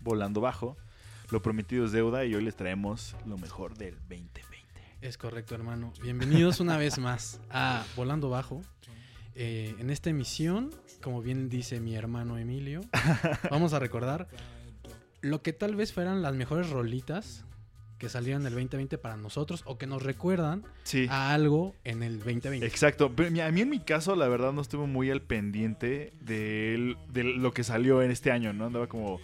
Volando Bajo. Lo prometido es deuda y hoy les traemos lo mejor del 2020. Es correcto, hermano. Bienvenidos una vez más a Volando Bajo. Eh, en esta emisión, como bien dice mi hermano Emilio, vamos a recordar lo que tal vez fueran las mejores rolitas que salieron en el 2020 para nosotros o que nos recuerdan Sí. a algo en el 2020. Exacto, pero mi- a mí en mi caso la verdad no estuve muy al pendiente de, el- de lo que salió en este año, ¿no? Andaba como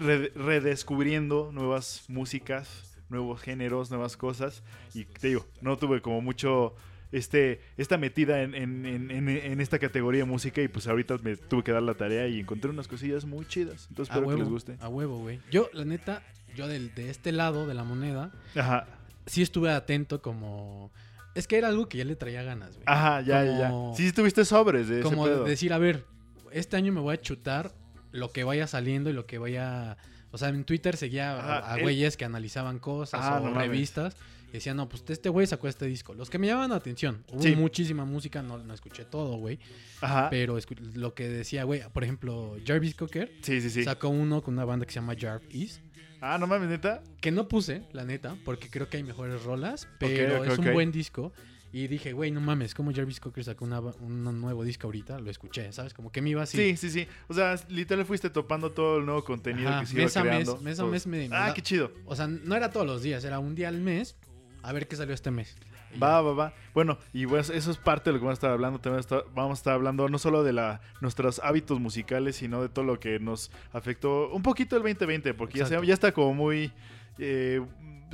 redescubriendo nuevas músicas, nuevos géneros, nuevas cosas y te digo, no tuve como mucho este esta metida en, en- en- en- en esta categoría de música y pues ahorita me tuve que dar la tarea y encontré unas cosillas muy chidas, entonces a espero huevo, que les guste. a huevo, güey. Yo, la neta, yo del- de este lado de la moneda, Ajá, sí estuve atento como... Es que era algo que ya le traía ganas, güey. ajá, ya, ya, Como- ya. Sí, sí tuviste sobres de ese como pedo. decir, a ver, este año me voy a chutar lo que vaya saliendo y lo que vaya... O sea, en Twitter seguía a- Ajá, a, el- güeyes que analizaban cosas Ah, o no revistas. Y decían, no, pues este güey sacó este disco. Los que me llamaban la atención. Hubo Sí. muchísima música, no, no escuché todo, güey. Ajá. Pero lo que decía, güey, por ejemplo, Jarvis Cocker Sí, sí, sí. sacó uno con una banda que se llama Jarvis. Ah, no mames, neta. Que no puse, la neta, porque creo que hay mejores rolas. Pero es un buen disco. Y dije, güey, no mames, como Jarvis Cocker sacó una- un nuevo disco ahorita, lo escuché, ¿sabes? Como que me iba así. Sí, sí, sí. O sea, literal fuiste topando todo el nuevo contenido Ajá, que se iba mes a mes, creando. mes a mes me- me Ah, da- qué chido. O sea, no era todos los días, era un día al mes. A ver qué salió este mes. Va, va, va. Bueno, y pues eso es parte de lo que vamos a estar hablando. También está- vamos a estar hablando no solo de la, nuestros hábitos musicales, sino de todo lo que nos afectó un poquito el 2020, porque ya, se- ya está como muy... eh,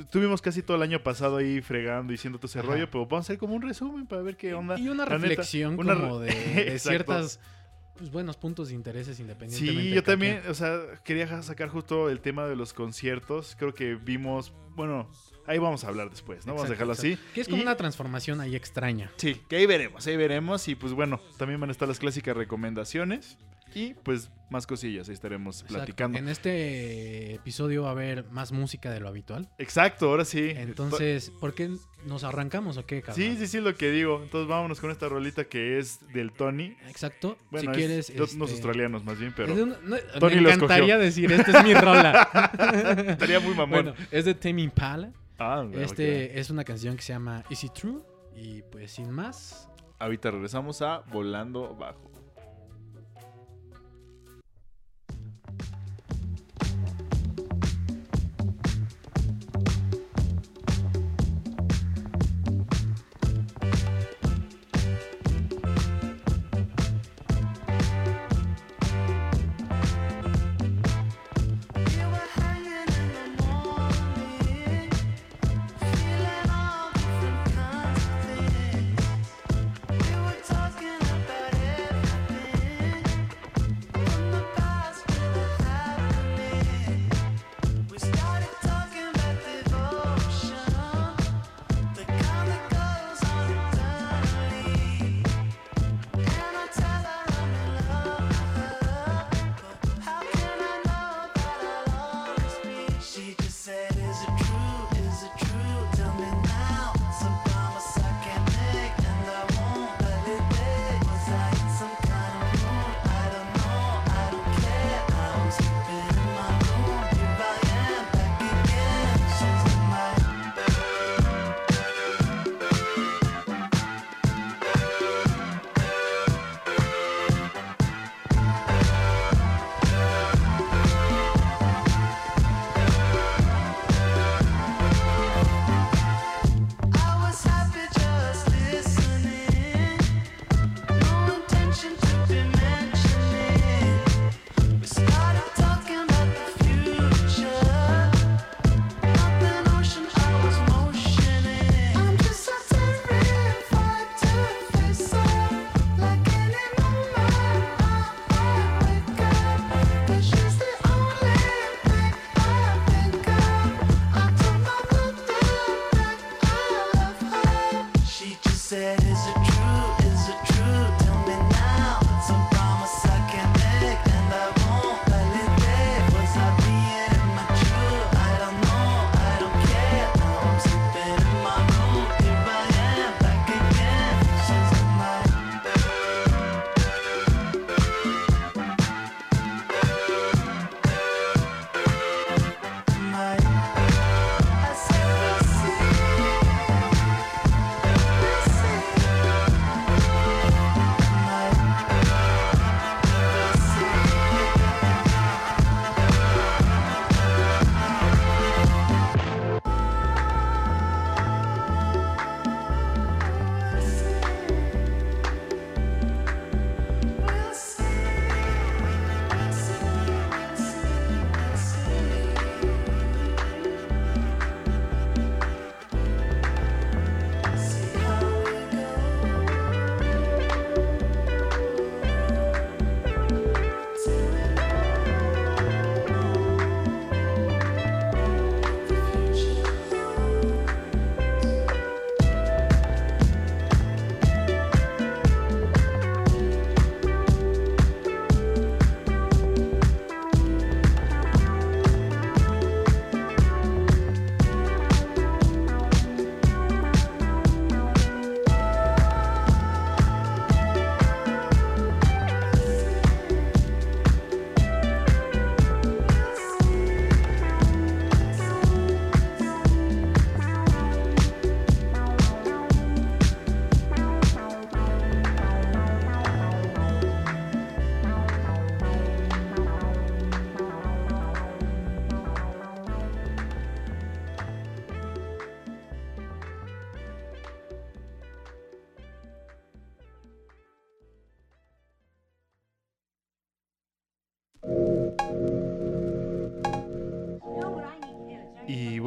tuvimos casi todo el año pasado ahí fregando, diciendo todo ese Ajá. rollo, pero vamos a hacer como un resumen para ver qué onda. Y una La reflexión como de, de ciertas pues, buenos puntos de intereses independientemente. Sí, yo también, o sea, quería sacar justo el tema de los conciertos. Creo que vimos, bueno, ahí vamos a hablar después, ¿no? vamos a Exacto, dejarlo así. Que es como Y- una transformación ahí extraña. Sí, que ahí veremos, ahí veremos. Y pues bueno, también van a estar las clásicas recomendaciones. Y pues más cosillas, ahí estaremos Exacto. platicando. En este episodio va a haber más música de lo habitual. Exacto, ahora sí. Entonces, ¿por qué nos arrancamos o qué, cabrón? Sí, sí, sí, lo que digo. Entonces vámonos con esta rolita que es del Tony. Exacto. Bueno, si es quieres. unos este, australianos más bien, pero una- no, Tony me encantaría decir, esta es mi rola. estaría muy mamón. bueno, es de Tame Impala. ah, bueno, Este es una canción que se llama Is It True? Y pues sin más, Ahorita regresamos a Volando Bajo.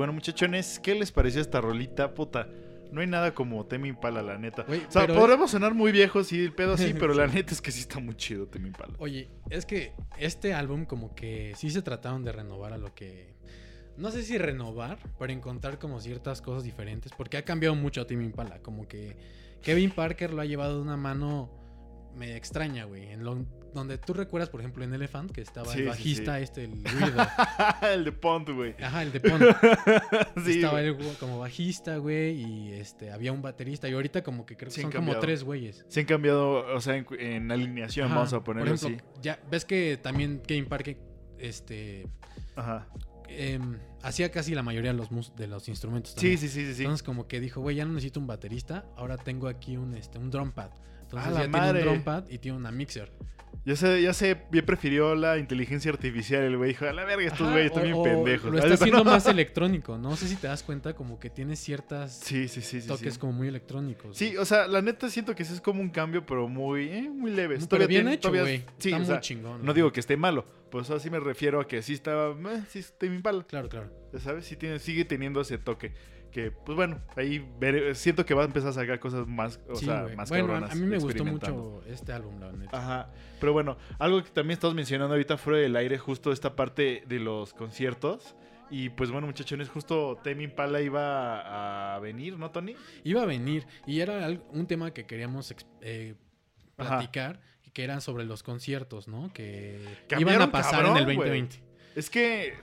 Bueno, muchachones, ¿qué les pareció esta rolita? Puta, no hay nada como Temi Impala, la neta. O sea, podremos sonar muy viejos, sí, el pedo sí, pero la neta es que sí está muy chido Temi Impala. Oye, es que este álbum como que sí se trataron de renovar a lo que... No sé si renovar, pero encontrar como ciertas cosas diferentes, porque ha cambiado mucho a Timmy Impala. Como que Kevin Parker lo ha llevado de una mano media extraña, güey. En lo- donde tú recuerdas, por ejemplo, en Elephant, que estaba Sí, el bajista sí. este, el el de Pont, güey. Ajá, el de Pond. sí, estaba él como bajista, güey, y este había un baterista. Y ahorita como que creo que son como tres güeyes. Se han cambiado, o sea, en, en alineación, Ajá, vamos a ponerlo Por ejemplo, ya ves que también Kevin Parker este así. Ajá. em, hacía casi la mayoría de los mus- de los instrumentos. Sí, también. sí, sí, sí, sí. Entonces como que dijo, güey, ya no necesito un baterista, ahora tengo aquí un este un drum pad. Entonces ¡A ya tiene un drum pad y tiene una mixer. Ya sé, ya sé, bien prefirió la inteligencia artificial. El güey dijo, a la verga, estos güeyes están bien pendejos. Lo Ah, está haciendo más electrónico, no sé si te das cuenta como que tiene ciertas Sí, sí, sí, sí. toques como muy electrónicos. Sí, o sea, la neta siento que ese es como un cambio, pero muy, eh, muy leve. Pero Todavía bien tiene- hecho, güey. Sí, está o muy sea, chingón. no digo que esté malo, pues así me refiero a que sí estaba, eh, sí está bien palo, Claro, claro. ya sabes, sí tiene, sigue teniendo ese toque. Que, pues bueno, ahí veré- siento que va a empezar a sacar cosas más, o Sí, sea, más bueno, a- cabronas. a mí me gustó mucho este álbum, la neta. Ajá. Pero bueno, algo que también estamos mencionando ahorita fuera del aire, justo esta parte de los conciertos. Y pues bueno, muchachones, justo Temi Impala iba a venir, ¿no, Tony? Iba a venir y era un tema que queríamos eh, platicar, que eran sobre los conciertos, ¿no? Que iban a pasar cabrón, en el güey. 2020. Es que.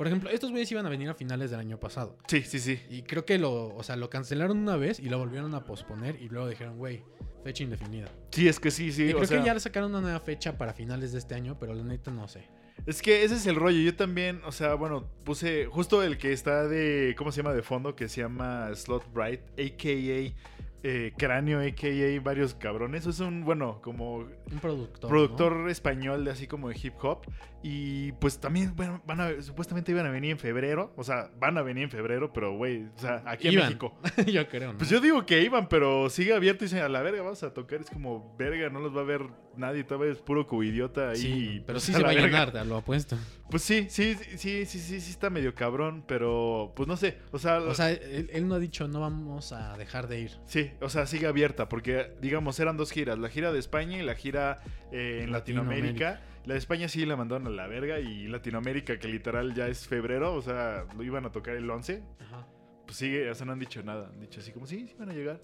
Por ejemplo, estos güeyes iban a venir a finales del año pasado. Sí, sí, sí. Y creo que lo, o sea, lo cancelaron una vez y lo volvieron a posponer y luego dijeron, güey, fecha indefinida. Sí, es que sí, sí. y o creo sea, que ya le sacaron una nueva fecha para finales de este año, pero la neta no sé. Es que ese es el rollo. Yo también, o sea, bueno, puse justo el que está de. ¿Cómo se llama de fondo? Que se llama Slot Bright, a.k.a. eh, Cráneo, a.k.a. varios cabrones. Es un, bueno, como Un productor. productor español de así como de hip hop. Y pues también, bueno, van a, supuestamente iban a venir en febrero. O sea, van a venir en febrero, pero güey, o sea, aquí en. México. yo creo, ¿no? Pues yo digo que iban, pero sigue abierto y dicen, a la verga vamos a tocar. Es como, verga, no los va a ver nadie, todavía es puro cubidiota ahí. Sí, pero pues, sí se va a llenar, te lo apuesto. Pues sí, sí, sí, sí, sí, sí, sí está medio cabrón, pero pues no sé, o sea, O sea, él, él no ha dicho no vamos a dejar de ir. sí, o sea, sigue abierta, porque digamos eran dos giras, la gira de España y la gira eh, en Latinoamérica. Latinoamérica. La de España sí la mandaron a la verga y Latinoamérica, que literal ya es febrero, o sea, lo iban a tocar el 11, Ajá. pues sigue, o sea, no han dicho nada, han dicho así como, sí, sí van a llegar.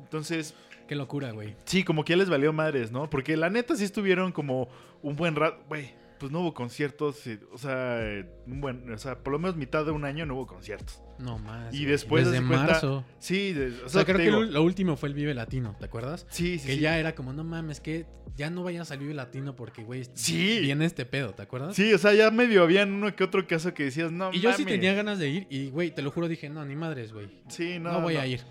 Entonces, Qué locura, güey. sí, como que ya les valió madres, ¿no? Porque la neta sí estuvieron como un buen rato, güey, pues no hubo conciertos, eh, o sea, eh, un buen, o sea, por lo menos mitad de un año no hubo conciertos. No más. Y después, Desde cuenta, marzo. Sí, de- o O sea, creo que lo, lo último fue el Vive Latino, ¿te acuerdas? Sí, sí, que sí. ya era como, no mames, que ya no vaya a salir Vive Latino porque, güey, Sí. viene este pedo, ¿te acuerdas? Sí, o sea, ya medio habían uno que otro caso que decías, no Y yo sí mames. tenía ganas de ir y, güey, te lo juro, dije, no, ni madres, güey. Sí, no. No, voy no. a ir.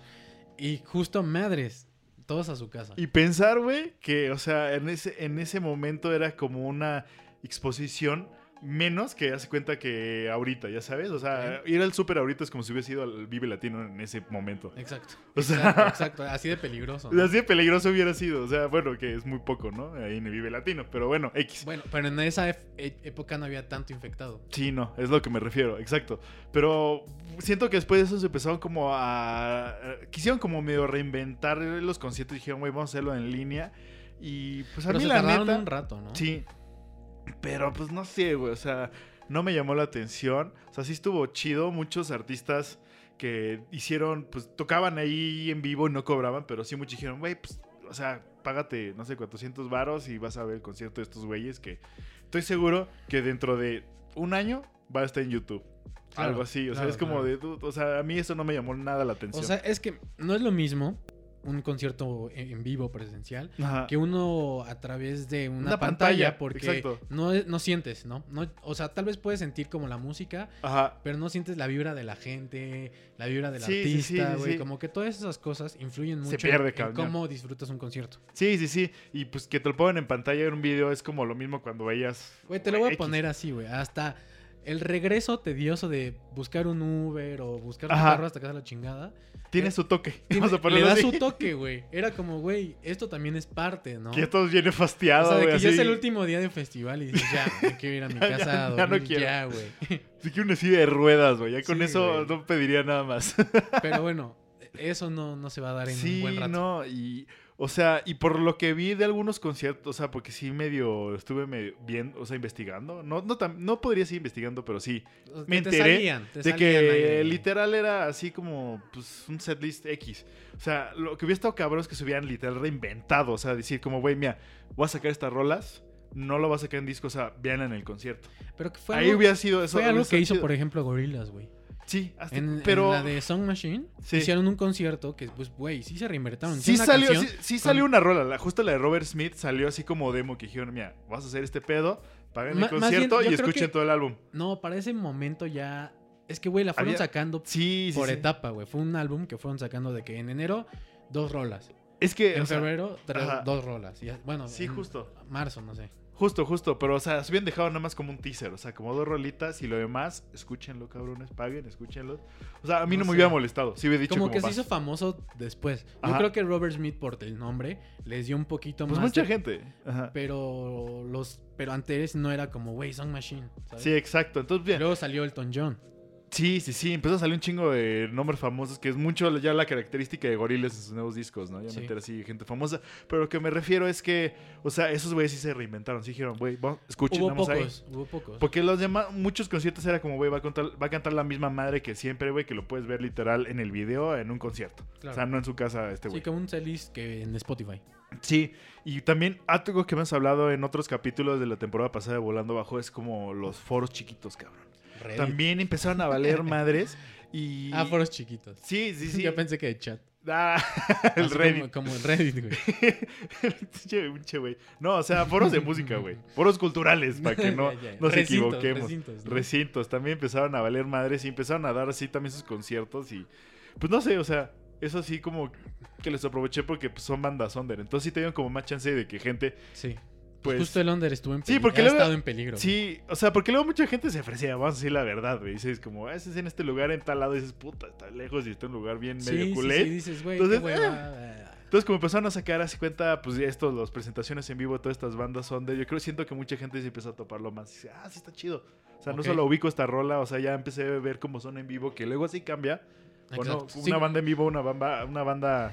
Y justo madres, todos a su casa. Y pensar, güey, que, o sea, en ese, en ese momento era como una exposición menos que hace cuenta que ahorita, ya sabes. O sea, ir al súper ahorita es como si hubiese ido al Vive Latino en ese momento. Exacto. O sea- exacto, exacto. Así de peligroso. ¿no? Así de peligroso hubiera sido. O sea, bueno, que es muy poco, ¿no? Ahí en el Vive Latino. Pero bueno, X. Bueno, pero en esa e- época no había tanto infectado. Sí, no, es lo que me refiero, exacto. Pero siento que después de eso se empezaron como a... Quisieron como medio reinventar los conciertos y dijeron, güey, vamos a hacerlo en línea. Y pues a Pero mí se la neta... un rato, ¿no? Sí. Pero pues no sé, güey, o sea, no me llamó la atención. O sea, sí estuvo chido. Muchos artistas que hicieron, pues tocaban ahí en vivo y no cobraban, pero sí muchos dijeron, güey, pues, o sea, págate, no sé, 400 varos y vas a ver el concierto de estos güeyes que estoy seguro que dentro de un año va a estar en YouTube. Claro, Algo así, o sea, es como claro. de, o sea, a mí eso no me llamó nada la atención. O sea, es que no es lo mismo un concierto en vivo presencial Ajá. que uno a través de una, Una pantalla, pantalla, porque no, no sientes, ¿no? ¿no? O sea, tal vez puedes sentir como la música, Ajá. pero no sientes la vibra de la gente, la vibra del Sí, artista, güey. sí. Como que todas esas cosas influyen Se mucho pierde, en, cómo disfrutas un concierto. Sí, sí, sí. Y pues que te lo pongan en pantalla en un video es como lo mismo cuando veías. Güey, te lo voy a X. poner así, güey. Hasta el regreso tedioso de buscar un Uber o buscar Ajá. carro hasta casa la chingada. Tiene Eh, su toque. tiene- Vamos a le da así. su toque, güey. Era como, güey, esto también es parte, ¿no? Que todos viene o fastiado, sea, de güey. que ya es así. el último día de festival y dices, ya, me quiero ir a mi Ya, casa ya, a dormir, quiero. ya, güey. Sí que una silla de ruedas, güey. Ya con Sí, eso güey. no pediría nada más. Pero bueno, eso no, no se va a dar en sí, un buen rato. no, y... O sea, y por lo que vi de algunos conciertos, o sea, porque sí medio estuve medio bien, o sea, investigando. No, no, tan- no podría seguir investigando, pero sí. Me te enteré salían, te de que ahí. literal era así como pues, un setlist X. O sea, lo que hubiera estado cabrón es que se hubieran literal reinventado. O sea, decir como, güey, mira, voy a sacar estas rolas, no lo voy a sacar en disco, o sea, vean en el concierto. Pero que fue Ahí algo, hubiera sido eso. fue algo que hizo, por ejemplo, Gorillaz, güey. Sí, hasta- En, la de Song Machine Sí. hicieron un concierto que, pues, güey, sí se reinvertaron. Sí salió, sí, canción sí con- salió una rola, la, justo la de Robert Smith salió así como demo que dijeron, mira, vas a hacer este pedo, paguen el bien, concierto y escuchen que- todo el álbum. No, para ese momento ya... Es que, güey, la fueron Había- sacando Sí, por etapa, güey. Fue un álbum que fueron sacando de que en enero, dos rolas. Es que, En sea, febrero, tres- dos rolas. Y bueno, Sí, en justo. marzo, no sé. Justo, justo, pero o sea, se habían dejado nada más como un teaser, o sea, como dos rolitas y lo demás, escúchenlo, cabrones, paguen, escúchenlo. O sea, a mí no, No me hubiera molestado, sí hubiera dicho como como, que se hizo famoso después. Yo Ajá. creo que Robert Smith, por el nombre, les dio un poquito Pues más. mucha de- gente. Ajá. Pero los pero antes no era como, güey, Song Machine. ¿sabes? Sí, exacto. Entonces, bien. Luego salió Elton John. Sí, sí, sí. Empezó a salir un chingo de nombres famosos, que es mucho ya la característica de Gorillaz en sus nuevos discos, ¿no? Ya Sí. meter así gente famosa. Pero lo que me refiero es que, o sea, esos güeyes sí se reinventaron. Sí dijeron, güey, escuchen, Hubo vamos ahí. pocos, hubo pocos. Porque los demás, muchos conciertos era como, güey, va, a contar- va a cantar la misma madre que siempre, güey, que lo puedes ver literal en el video, en un concierto. Claro. O sea, no en su casa, este Sí, güey. como un setlist que en Spotify. Sí, y también algo que hemos hablado en otros capítulos de la temporada pasada de Volando Bajo es como los foros chiquitos, cabrón. Reddit. También empezaron a valer madres y... Ah, foros chiquitos. Sí, sí, sí. Yo pensé que de chat. Ah, el Así Reddit. Como, como el Reddit, güey. Güey. No, o sea, foros de música, güey. Foros culturales, para que no, ya. nos Recintos, equivoquemos. recintos, ¿no? Recintos. También empezaron a valer madres y empezaron a dar así también sus conciertos y... Pues no sé, o sea, eso sí como que les aproveché porque pues, son bandas under. Entonces sí tenían como más chance de que gente... Sí. Pues, Justo el Under estuvo en Sí, peligro. porque ha luego- estado en peligro. Sí, o sea, porque luego mucha gente se ofrecía, vamos a decir la verdad, güey. Dices como, ah, ese es en este lugar, en tal lado, y dices, puta, está lejos y está en un lugar bien sí, medio sí, culé. sí, dices, güey, Entonces, qué hueva. Entonces, como empezaron a sacar así cuenta, pues esto, las presentaciones en vivo, todas estas bandas son de. Yo creo, siento que mucha gente se empezó a toparlo más. Y dice, ah, sí está chido. O sea, no solo ubico esta rola, o sea, ya empecé a ver cómo son en vivo, que luego así cambia. O no, una Sí, banda en vivo, una banda, una banda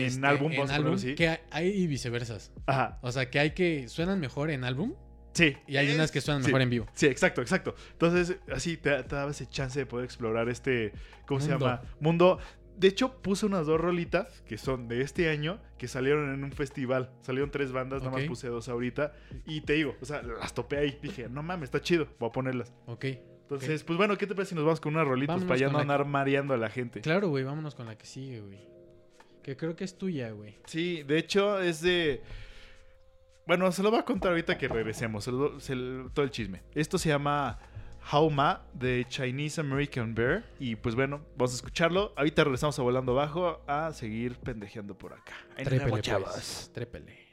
en este, álbum, en álbum, así. que hay- y viceversas. Ajá, O sea, que hay que suenan mejor en álbum sí. y hay unas que suenan Sí. mejor en vivo. Sí, exacto, exacto. Entonces, así te, te daba ese chance de poder explorar este, ¿cómo se llama? Mundo. De hecho, puse unas dos rolitas que son de este año que salieron en un festival. Salieron tres bandas, nada más puse dos ahorita. Y te digo, o sea, las topé ahí. Dije, no mames, está chido, voy a ponerlas. Ok. Entonces, pues bueno, ¿qué te parece si nos vamos con unas rolitas Vámonos para ya no andar mareando a la gente? Claro, güey, vámonos con la que sigue, güey. Que creo que es tuya, güey. Sí, de hecho es de... Bueno, se lo voy a contar ahorita que regresemos, se lo- se lo- todo el chisme. Esto se llama How Ma de Chinese American Bear y pues bueno, vamos a escucharlo. Ahorita regresamos a Volando Bajo a seguir pendejeando por acá. Trépele, pues. Trépele.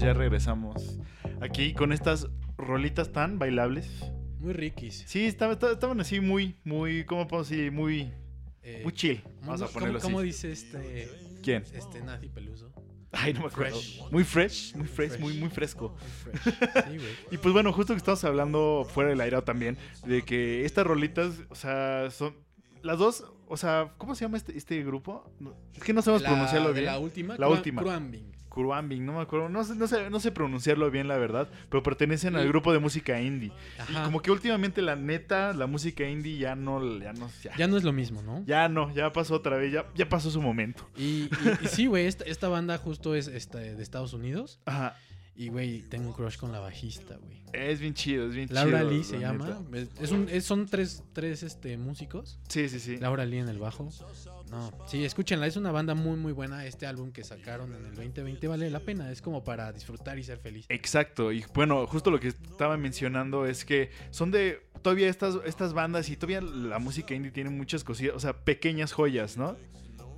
Ya regresamos. Aquí con estas rolitas tan bailables. Muy riquis. Sí, estaban, estaban así muy, muy, ¿cómo puedo decir? Muy, Eh, muy chill. ¿cómo- Vamos a cómo- ponerlo así. ¿Cómo dice este, ¿Quién? este Nazi Peluso? Ay, no me acuerdo. Fresh. Muy fresh, muy fresh, Fresh. muy, muy fresco. Muy fresh. Sí, güey. Y pues bueno, justo que estamos hablando fuera del aire también, de que estas rolitas, o sea, son las dos, o sea, ¿cómo se llama este, este grupo? Es que no sabemos La- pronunciarlo de bien. La última. La última. Kruambing. Kuruambing, no me acuerdo, no sé, no, sé, no sé pronunciarlo bien la verdad, pero pertenecen al grupo de música indie. Ajá. Y como que últimamente la neta, la música indie ya no, ya no, ya, Ya no es lo mismo, ¿no? ya no, ya pasó otra vez, ya, ya pasó su momento. Y, y- y sí, güey, esta, esta banda justo es esta, de Estados Unidos. Ajá, Y, güey, tengo un crush con la bajista, güey. es bien chido, es bien Laura chido. Lee se la llama. es un, es- son tres, tres este, músicos. Sí, sí, sí. Laura Lee en el bajo. No, sí, escúchenla. Es una banda muy, muy buena. Este álbum que sacaron en el 2020 vale la pena. Es como para disfrutar y ser feliz. Exacto, y bueno, justo lo que estaba mencionando es que son de todavía estas, estas bandas y todavía la música indie tiene muchas cosillas, o sea, pequeñas joyas, ¿no?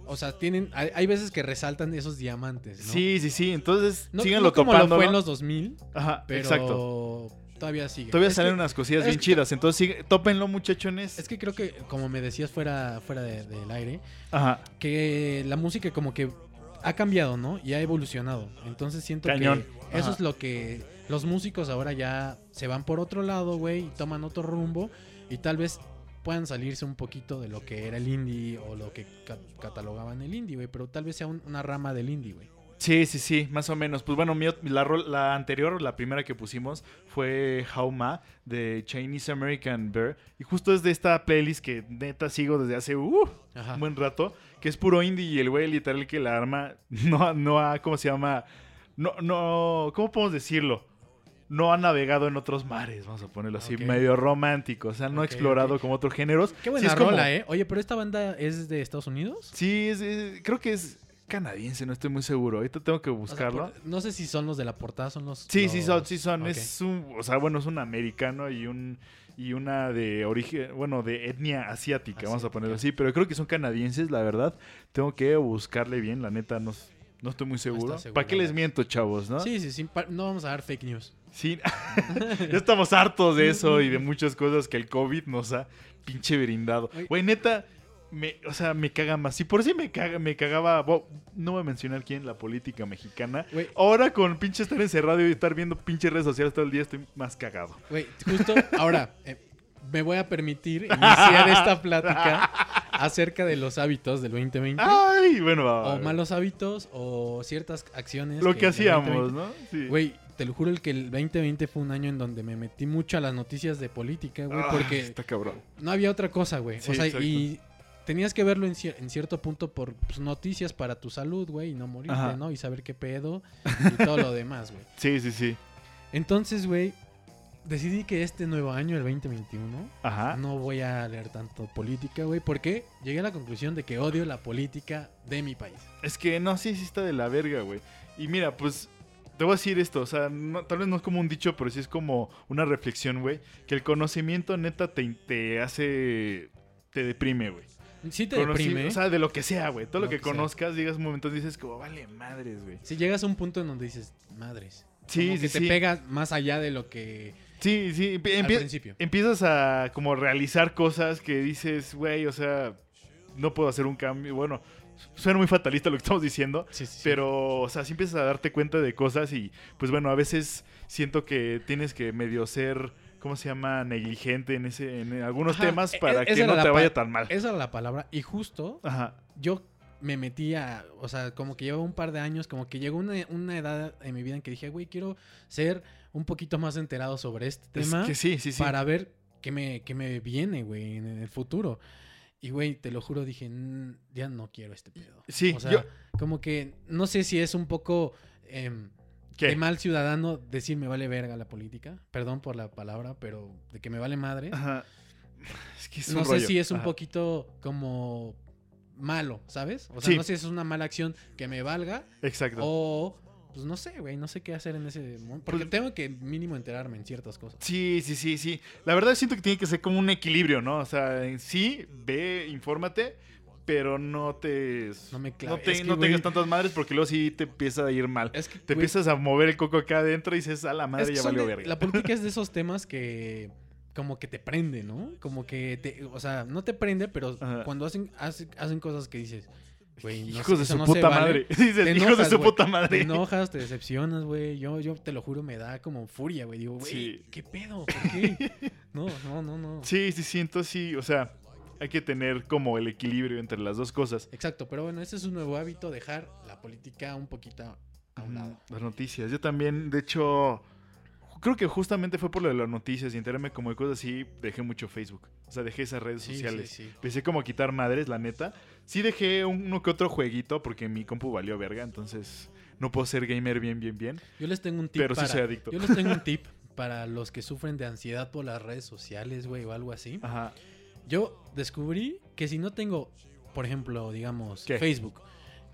O sea, tienen, hay, hay veces que resaltan esos diamantes, ¿no? Sí, sí, sí, entonces No, síganlo no como topando. lo fue ¿no? en los 2000, Ajá, pero exacto. Todavía sigue. Todavía Es salen que- unas cosillas bien que- chidas, entonces sigue, tópenlo muchachones. Es que creo que, como me decías fuera, fuera de- del aire, Ajá, que la música como que ha cambiado, ¿no? Y ha evolucionado. Entonces siento Cañón. que eso Ajá. es lo que los músicos ahora ya se van por otro lado, güey, y toman otro rumbo y tal vez puedan salirse un poquito de lo que era el indie o lo que ca- catalogaban el indie, güey, pero tal vez sea un- una rama del indie, güey. Sí, sí, sí, más o menos. Pues bueno, mi la, la anterior, la primera que pusimos, fue How Ma de Chinese American Bear. Y justo es de esta playlist que neta sigo desde hace uh, un buen rato, que es puro indie y el güey literal que la arma no, no ha, ¿cómo se llama? No, no, ¿cómo podemos decirlo? No ha navegado en otros mares, vamos a ponerlo así, medio romántico. O sea, no ha explorado ok. como otros géneros. Qué buena Sí, es como- rola, ¿eh? Oye, pero esta banda es de Estados Unidos. Sí, es- es- creo que es canadiense, no estoy muy seguro. Ahorita tengo que O sea, buscarlo. por- no sé si son los de la portada, son los. Sí, los- sí son, sí son. Es un, o sea, bueno, es un americano y un y una de origen, bueno, de etnia asiática, vamos a ponerlo así, pero creo que son canadienses, la verdad. Tengo que buscarle bien, la neta no, no estoy muy seguro. seguro, ¿Para qué les miento, chavos, no? Sí, sí, sí. No vamos a dar fake news. Sí. ya estamos hartos de eso y de muchas cosas que el COVID nos ha pinche brindado. Güey, neta, me, o sea, me caga más. Si por sí me caga, me cagaba, no voy a mencionar quién, la política mexicana. Ahora con pinche estar encerrado y estar viendo pinches redes sociales todo el día estoy más cagado. Güey, justo ahora eh, me voy a permitir iniciar esta plática acerca de los hábitos del 2020. Ay, bueno, va, o malos hábitos o ciertas acciones. Lo que hacíamos, 2020. ¿no? Sí. Güey, te lo juro el que el 2020 fue un año en donde me metí mucho a las noticias de política, güey, Ah, porque está cabrón. no había otra cosa, güey. Sí, o sea, exacto. y tenías que verlo en, cier- en cierto punto por pues, noticias para tu salud, güey, y no morirte, Ajá. ¿no? Y saber qué pedo y todo lo demás, güey. Sí, sí, sí. Entonces, güey, decidí que este nuevo año, el 2021, Ajá. no voy a leer tanto política, güey, porque llegué a la conclusión de que odio la política de mi país. Es que no, sí, sí está de la verga, güey. Y mira, pues te voy a decir esto, o sea, no- tal vez no es como un dicho, pero sí es como una reflexión, güey, que el conocimiento neta te, te hace, te deprime, güey. Sí te Conoci- deprime. O sea, de lo que sea, güey. Todo lo, Lo que, conozcas, digas un momento, dices como, vale madres, güey. si llegas a un punto en donde dices, madres. Sí, como sí, que sí. te pegas más allá de lo que Sí, sí, al principio. empiezas a como realizar cosas que dices, güey, o sea, no puedo hacer un cambio. Bueno, suena muy fatalista lo que estamos diciendo, Sí, sí, sí. pero, o sea, sí empiezas a darte cuenta de cosas y, pues bueno, a veces siento que tienes que medio ser, ¿cómo se llama? Negligente en ese, en algunos Ajá, temas e- para e- que no te vaya tan mal. Esa era la palabra. Y justo Ajá. yo me metía, o sea, como que llevaba un par de años, como que llegó una, una edad en mi vida en que dije, güey, quiero ser un poquito más enterado sobre este Es tema que sí, sí, sí. para ver qué me, qué me viene, güey, en el futuro. Y, güey, te lo juro, dije, "Mm, ya no quiero este pedo. Sí, o sea, yo- como que no sé si es un poco em, ¿Qué? de mal ciudadano decir me vale verga la política. Perdón por la palabra, pero de que me vale madre. Ajá. Es que es no un sé rollo. si es un Ajá. poquito como malo, ¿sabes? O sea, Sí. no sé si es una mala acción que me valga Exacto. o pues no sé, güey, no sé qué hacer en ese momento. Porque Pues- tengo que mínimo enterarme en ciertas cosas. Sí, sí, sí, sí. La verdad siento que tiene que ser como un equilibrio, ¿no? O sea, en sí, ve, infórmate, pero no te. No me no, clave. te- Es que, no güey, tengas tantas madres porque luego sí te empieza a ir mal. Es que, Te güey, empiezas a mover el coco acá adentro y dices, a la es madre que ya valió de- verga. La política es de esos temas que como que te prende, ¿no? Como que te, o sea, no te prende, pero Ajá. cuando hacen, hacen, hacen cosas que dices, güey, no Hijos sé, de su no puta vale", madre. Dices, te hijos de su puta Te madre. enojas, te decepcionas, güey. Yo, yo te lo juro, me da como furia, güey. Digo, güey, Sí. ¿qué pedo? ¿Por qué? No, no, no, no. Sí, sí, sí. Entonces sí, o sea, hay que tener como el equilibrio entre las dos cosas. Exacto, pero bueno, ese es un nuevo hábito, dejar la política un poquito a un lado. Las noticias. Yo también, de hecho, creo que justamente fue por lo de las noticias y enterarme como de cosas así, dejé mucho Facebook. O sea, dejé esas redes Sí, sociales. sí, sí. Empecé como a quitar madres, la neta. Sí dejé uno que otro jueguito porque mi compu valió verga, entonces no puedo ser gamer bien, bien, bien. Yo les tengo un tip Pero sí para... soy adicto. Yo les tengo un tip para los que sufren de ansiedad por las redes sociales, güey, o algo así. Ajá. Yo descubrí que si no tengo, por ejemplo, digamos, ¿Qué? Facebook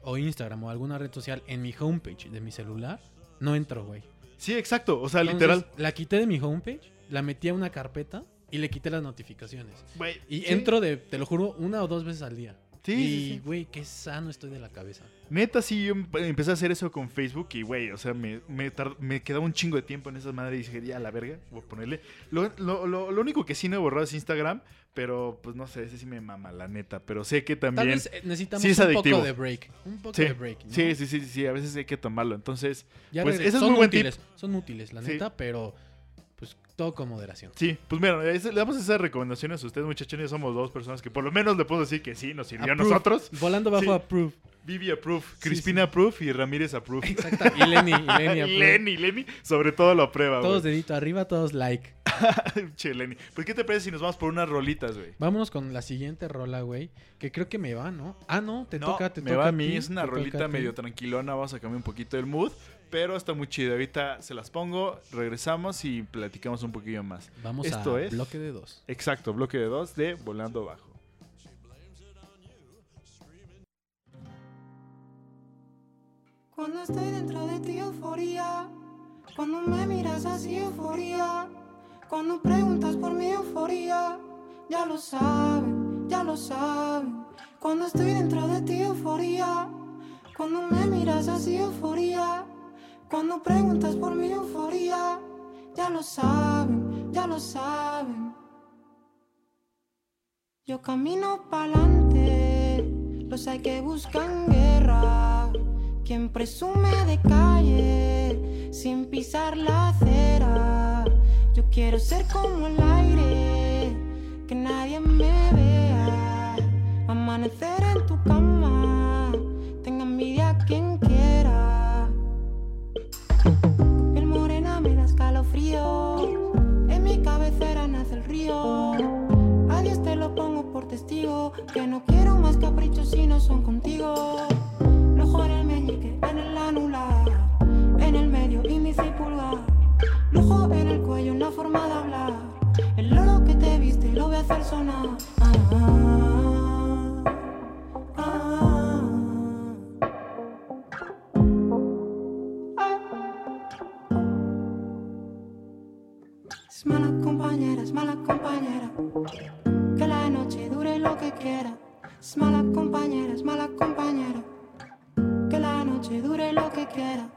o Instagram o alguna red social en mi homepage de mi celular, no entro, güey. Sí, exacto. O sea, Entonces, literal. La quité de mi homepage, la metí a una carpeta y le quité las notificaciones. Güey, Y sí. entro de, te lo juro, una o dos veces al día. Sí, y, sí. güey, qué sano estoy de la cabeza. Neta, sí, yo em- empecé a hacer eso con Facebook y, güey, o sea, me, me, me quedaba un chingo de tiempo en esas madres y dije, ya, la verga, voy a ponerle. Lo, lo, lo, lo único que sí no he borrado es Instagram, pero, pues, no sé, ese sí me mama, la neta. Pero sé que Tal también... vez eh, necesitamos sí es un adictivo. poco de break. Un poco Sí, de break. ¿no? sí, sí, sí, sí, a veces hay que tomarlo. Entonces, Ya Pues, regres- ese es son muy buen tip. útiles, son útiles, la Sí. neta, pero pues todo con moderación. sí, pues mira, le damos esas recomendaciones a ustedes, muchachos. Ya somos dos personas que por lo menos le puedo decir que sí, nos sirvió a nosotros. Volando bajo Sí. approve. Vivi approve, Sí, Crispina approve y Ramírez approve. Exacto. Y Lenny, y Lenny approve. Lenny, Lenny, sobre todo lo aprueba, Todos dedito arriba, todos like. che, Lenny. Pues, ¿qué te parece si nos vamos por unas rolitas, güey? Vámonos con la siguiente rola, güey. Que creo que me va, ¿no? Ah, no, te No, toca, te me toca. va a mí, es una rolita medio tranquilona, vamos a cambiar un poquito el mood, pero está muy chido. Ahorita se las pongo, regresamos y platicamos un poquillo más. Vamos Esto a es- bloque de dos. Exacto, bloque de dos de Volando Bajo. Cuando estoy dentro de ti, euforía. Cuando me miras así, euforía. Cuando preguntas por mi euforía. Ya lo saben, ya lo saben. Cuando estoy dentro de ti, euforía. Cuando me miras así, euforía. Cuando preguntas por mi euforía. Ya lo saben, ya lo saben. Yo camino pa'lante, los hay que buscan guerra. Quien presume de calle sin pisar la acera. Quiero ser como el aire, que nadie me vea. Amanecer en tu cama, tenga envidia quien quiera. Piel morena me da escalofríos, en mi cabecera nace el río. A Dios te lo pongo por testigo, que no quiero más caprichos si no son contigo. Lujo en el meñique, en el anular, en el medio y pulgar. Lujo en el cuello, en la forma de hablar. El loro que te viste lo voy a hacer sonar. Ah, ah, ah. Es mala compañera, es mala. Que la noche dure lo que quiera. Es mala compañera, es mala compañera. Que la noche dure lo que quiera.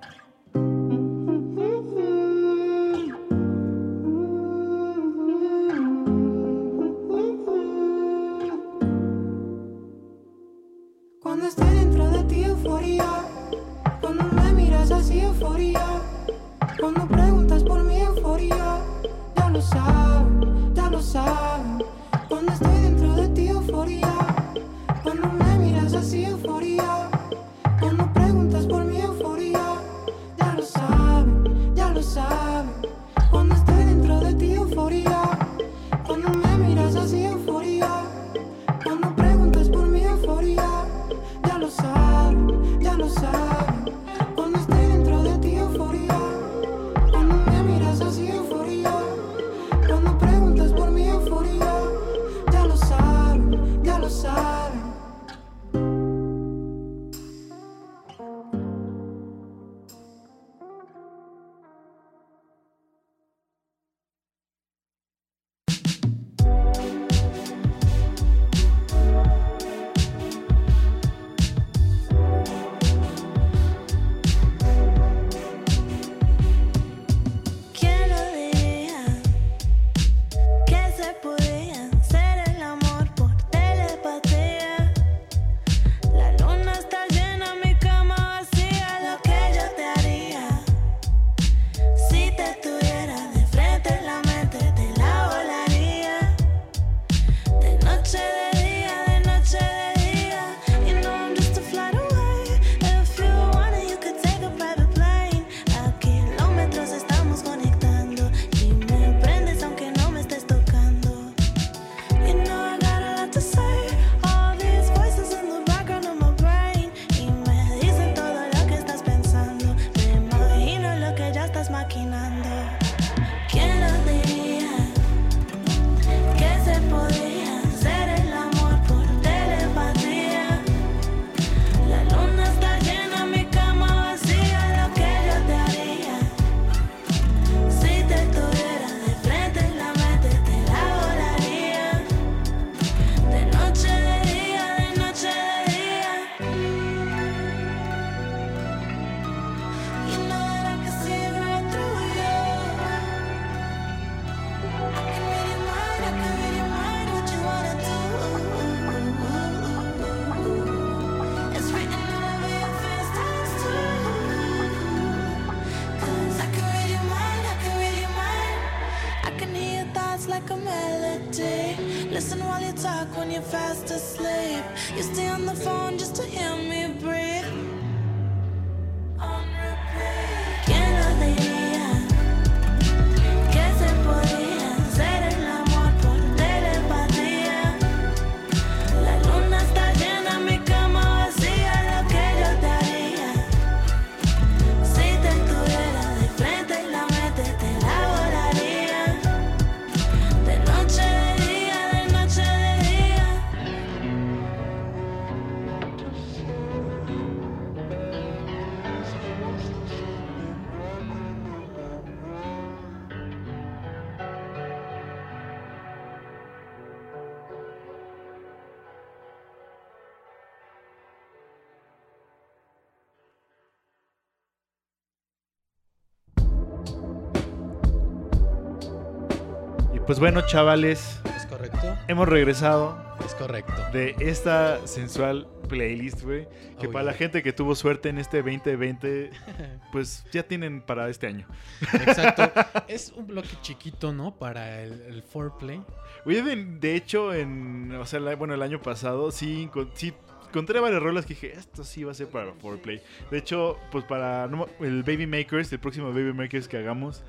Pues bueno, chavales, ¿Es correcto? hemos regresado Es correcto. de esta sensual playlist, güey. Que Oh, para la gente que tuvo suerte en este 2020, pues ya tienen para este año. Exacto. Es un bloque chiquito, ¿no? Para el, el foreplay. Oye, de, de hecho, en, o sea, la- bueno, el año pasado sí, sí encontré varias rolas que dije, esto sí va a ser para foreplay. De hecho, pues para el Baby Makers, el próximo Baby Makers que hagamos,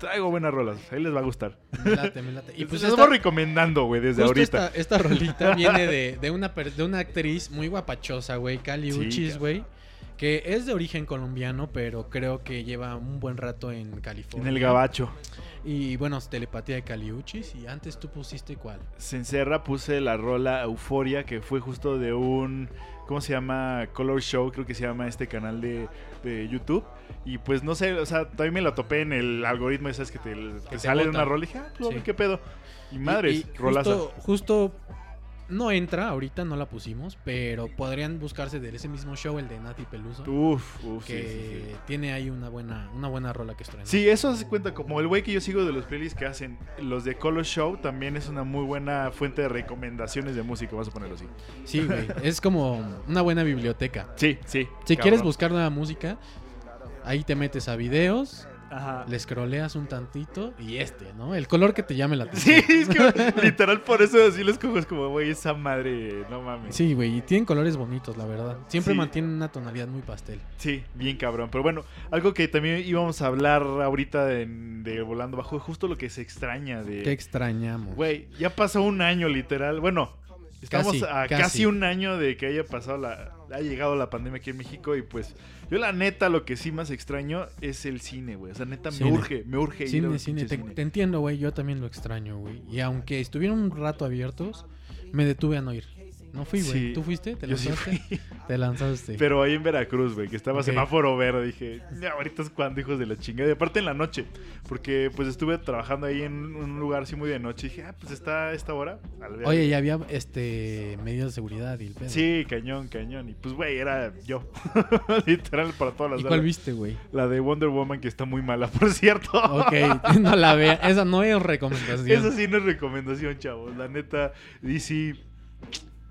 traigo buenas rolas. Ahí les va a gustar. Me late, me late. Y pues les esta, vamos recomendando, güey, desde ahorita. esta, esta rolita viene de, de una, de una actriz muy guapachosa, güey. Cali Sí, Uchis, güey. Que es de origen colombiano, pero creo que lleva un buen rato en En California. el gabacho. Y bueno, telepatía de Caliuchis. Y antes tú pusiste cuál. Se encerra, puse la rola Euforia, que fue justo de un. ¿Cómo se llama? Color Show, creo que se llama este canal de, de YouTube. Y pues no sé, o sea, también me la topé en el algoritmo, esas que te, te te sale bota. una rola. Y dije, ah, pues, Sí. qué pedo. Y madres, Y- y rolaza. justo no entra, ahorita no la pusimos, pero podrían buscarse de ese mismo show, el de Nati Peluso. Uf, uf, que sí, sí. tiene ahí una buena, una buena rola que estrenó. Sí, eso se cuenta como el güey que yo sigo de los playlists que hacen. Los de Color Show también es una muy buena fuente de recomendaciones de música, vamos a ponerlo así. Sí, güey. Es como una buena biblioteca. Sí, sí. Si cabrón. quieres buscar nueva música, ahí te metes a videos, Ajá. le scrolleas un tantito y este, ¿no? El color que te llame la Sí, atención. es que literal por eso así los cojo. Es como, güey, esa madre, no mames. Sí, güey, y tienen colores bonitos, la verdad. Siempre Sí. mantienen una tonalidad muy pastel. Sí, bien cabrón. Pero bueno, algo que también íbamos a hablar ahorita en- de Volando Bajo es justo lo que se extraña de... Qué extrañamos. Güey, ya pasó un año literal. Bueno, estamos Casi, a casi. casi. un año de que haya pasado la... Ha llegado la pandemia aquí en México y pues yo la neta lo que sí más extraño es el cine, güey. O sea, neta Cine. me urge, me urge ir a Cine, un cine, te, te entiendo, güey. Yo también lo extraño, güey. Y aunque estuvieron un rato abiertos, me detuve a no ir. No fui, güey. Sí, ¿Tú fuiste? ¿Te Yo sí lanzaste? fui. Te lanzaste. Pero ahí en Veracruz, güey, que estaba semáforo verde, dije, "Ya, ahorita es cuando, hijos de la chingada. Y aparte en la noche, porque pues estuve trabajando ahí en un lugar así muy de noche. Y dije, ah, pues está a esta hora. al ver". Oye, ya había este medidas de seguridad y el pedo. Sí, cañón, cañón. Y pues, güey, era yo. Literal para todas las ¿Y cuál viste, güey? La de Wonder Woman, que está muy mala, por cierto. Ok, no la vea. Esa no es recomendación. Esa sí no es recomendación, chavos. La neta, DC,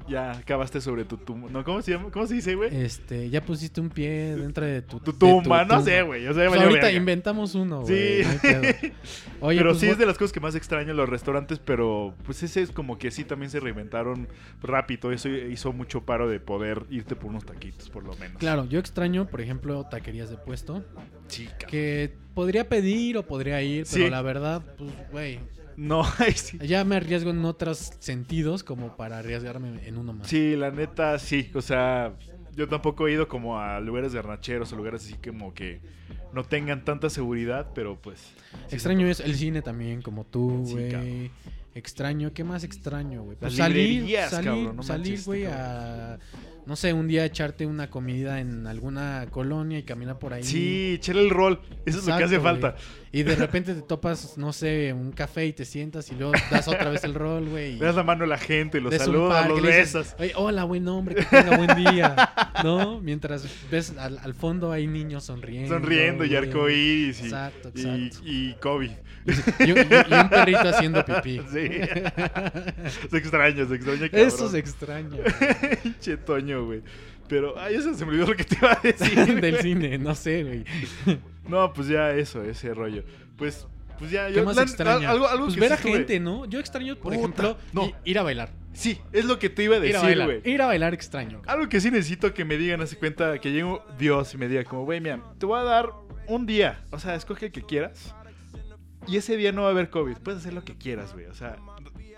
ya acabaste sobre tu tumba. No, ¿cómo se llama? ¿Cómo se dice, güey? Este, ya pusiste un pie dentro de tu, tu de tumba, no sé, güey. O sea, Pues ahorita verga. inventamos uno, Sí. güey. no. Oye, pero pues, sí es de las cosas que más extraño los restaurantes, pero pues ese es como que sí también se reinventaron rápido. Eso hizo mucho paro de poder irte por unos taquitos, por lo menos. Claro, yo extraño, por ejemplo, taquerías de puesto. Sí. Que podría pedir o podría ir, pero Sí. la verdad, pues, güey. No, sí. Ya me arriesgo en otros sentidos como para arriesgarme en uno más. Sí, la neta, sí. O sea, yo tampoco he ido como a lugares de rancheros o lugares así como que no tengan tanta seguridad, pero pues. sí Extraño es el cine también, como tú, güey. extraño, ¿qué más extraño, güey? Pues salir, librerías, salir, cabrón, no salir, manches, güey, a no sé, un día echarte una comida en alguna colonia y caminar por ahí. Sí, echarle el rol. Eso es lo que hace falta. Y de repente te topas, no sé, un café y te sientas y luego das otra vez el rol, güey. Le das la mano a la gente, los saludas, los besas. "Oye, hola, buen hombre, que tenga buen día. ¿No? Mientras ves al, al fondo hay niños sonriendo. Sonriendo y arcoíris y, Exacto, y, exacto. y COVID. Y, un- y- y un perrito haciendo pipí. Sí. se extraña, se extraña. Cabrón. Eso se extraña. Che Güey. Pero, ay, eso se me olvidó lo que te iba a decir. Del cine, no sé, güey. No, pues ya eso, ese rollo. Pues pues ya, ¿Qué yo más la- extraña? algo, algo pues que ver sí a estuve- gente, ¿no? Yo extraño, por Puta, ejemplo, no. ir a bailar. Sí, es lo que te iba a Ir a decir, güey. Ir a bailar extraño. Algo que sí necesito que me digan, hace cuenta, que llegue Dios y me diga como, güey, mira, te voy a dar un día. O sea, escoge el que quieras. Y ese día no va a haber COVID. Puedes hacer lo que quieras, güey. O sea,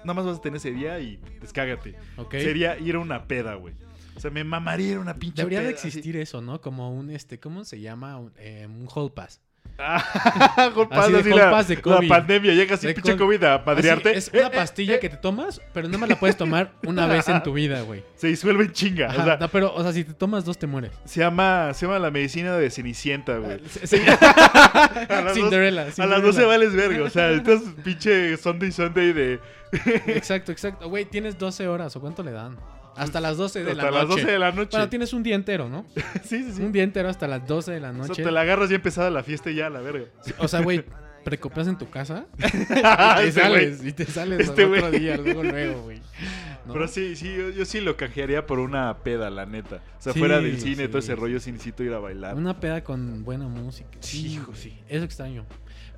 nada más vas a tener ese día y descágate. ¿Ok? Sería ir a una peda, güey. O sea, me mamaría una pinche Debería de así. existir eso, ¿no? Como un, este, ¿cómo se llama? Un, eh, un hall pass. Ah, Hall Pass, Así la, Pass de la COVID. pandemia. Llega así De pinche COVID. A padrearte. Así, es una pastilla eh, que te tomas, pero no me la puedes tomar una vez en tu vida, güey. Se disuelve en chinga. Ajá, o sea, no, pero, o sea, si te tomas dos, te mueres. se llama, se llama la medicina de Cenicienta, güey. Sí. A las dos- Cinderella. A las Cinderella. 12 vales verga. O sea, estás pinche Sunday Sunday de. Exacto, exacto. Güey, tienes 12 horas, ¿o cuánto le dan? Hasta las 12 de hasta la las noche. 12 de la noche. Bueno, tienes un día entero, ¿no? sí, sí, sí. Un día entero hasta las 12 de la O sea, noche. te la agarras ya empezada la fiesta y ya, la verga. O sea, güey, precopias en tu casa y te Este sales, y te sales Este al otro día, luego, luego, güey. ¿No? Pero sí, sí, yo, yo sí lo canjearía por una peda, la neta. O sea, Sí, fuera del cine, sí, todo ese rollo, sí necesito ir a bailar. Una peda con buena música. Sí, hijo, sí. Eso extraño.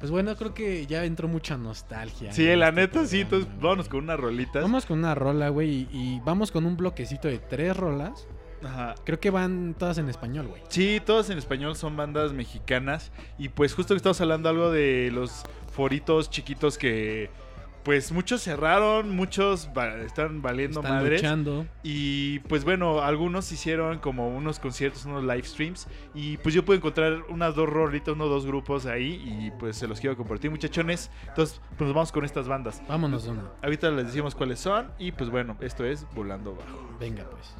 Pues bueno, creo que ya entró mucha nostalgia. Sí, la este neta, sí. Entonces, güey. vámonos con unas rolitas. Vamos con una rola, güey, y, y vamos con un bloquecito de tres rolas. Ajá. Creo que van todas en español, güey. Sí, todas en español son bandas mexicanas. Y pues justo que estamos hablando algo de los foritos chiquitos que pues muchos cerraron, muchos va- están valiendo Están madres. luchando. Y pues bueno, algunos hicieron como unos conciertos, unos live streams. Y pues yo pude encontrar unas dos rolitas, unos dos grupos ahí. Y pues se los quiero compartir, muchachones. Entonces, pues nos vamos con estas bandas. Vámonos una. Ahorita les decimos cuáles son. Y pues bueno, esto es Volando Bajo. Venga, pues.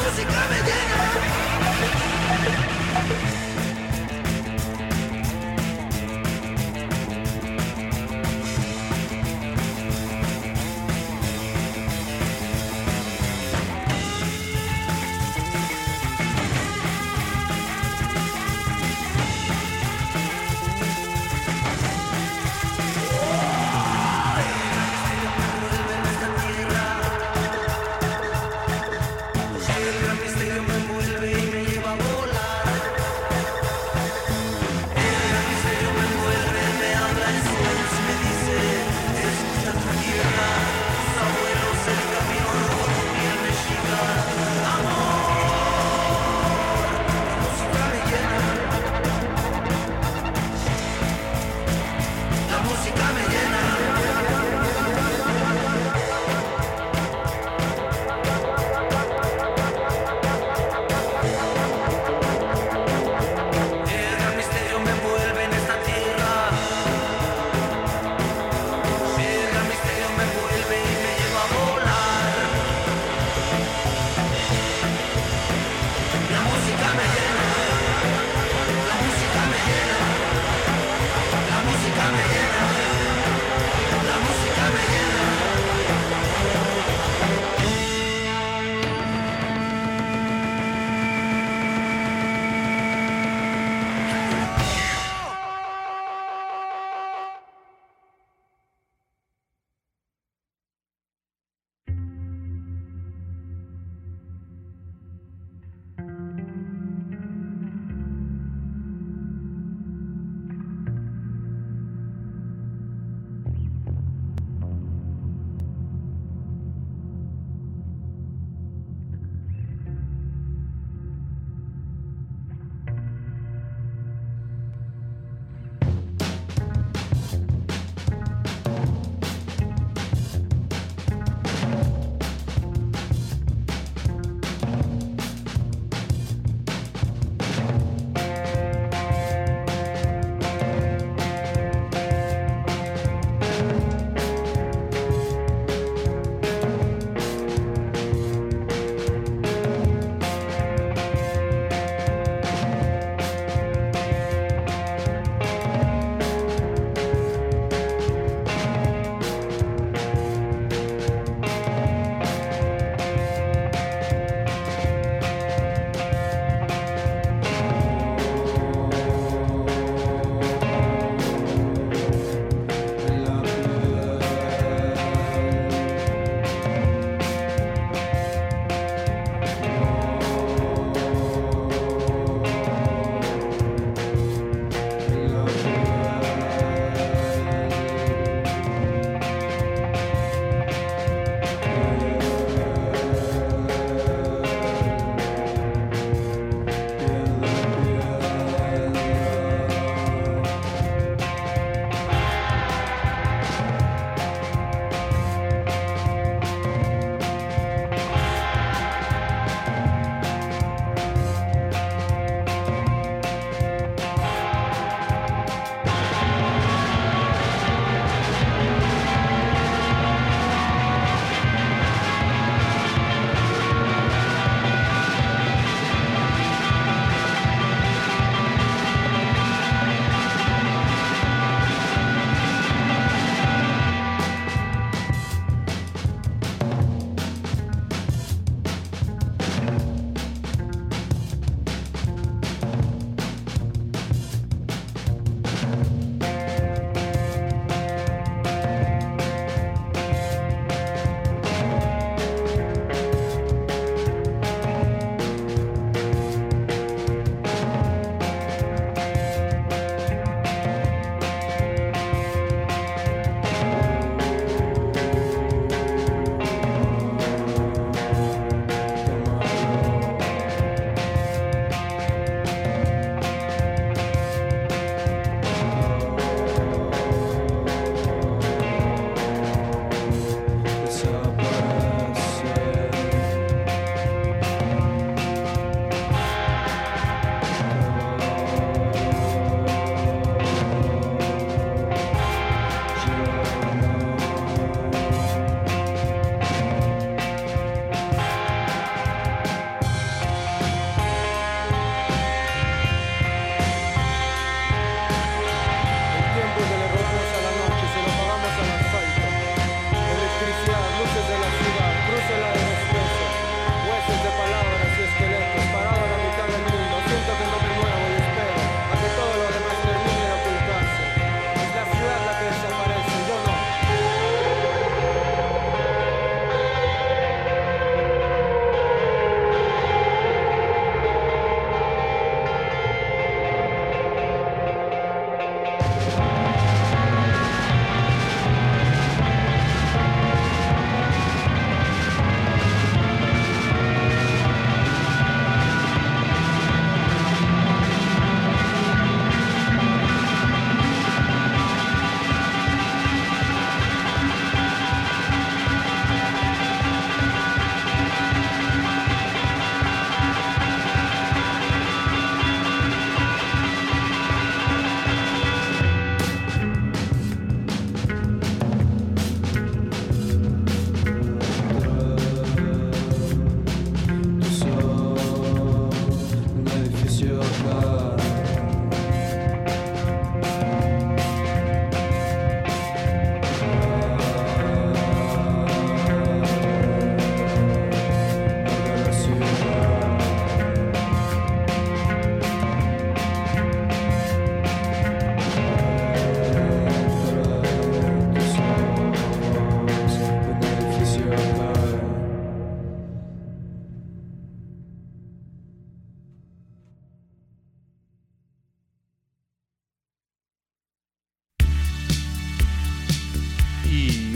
música me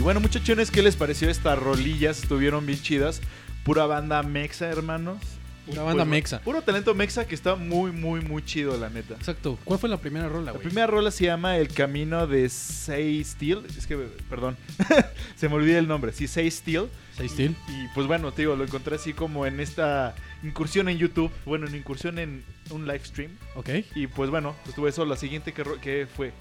bueno, muchachones, ¿qué les pareció estas rolillas? Estuvieron bien chidas. Pura banda mexa, hermanos. Pura banda pues, mexa. Puro talento mexa que está muy, muy, muy chido, la neta. Exacto. ¿Cuál fue la primera rola, La güey? primera rola se llama El Camino de Say Steel. Es que, perdón, se me olvida el nombre. Sí, Say Steel. Seis Steel. Y pues bueno, te digo, lo encontré así como en esta incursión en YouTube. Bueno, en incursión en un live stream. Ok. Y pues bueno, pues tuve eso. La siguiente que fue.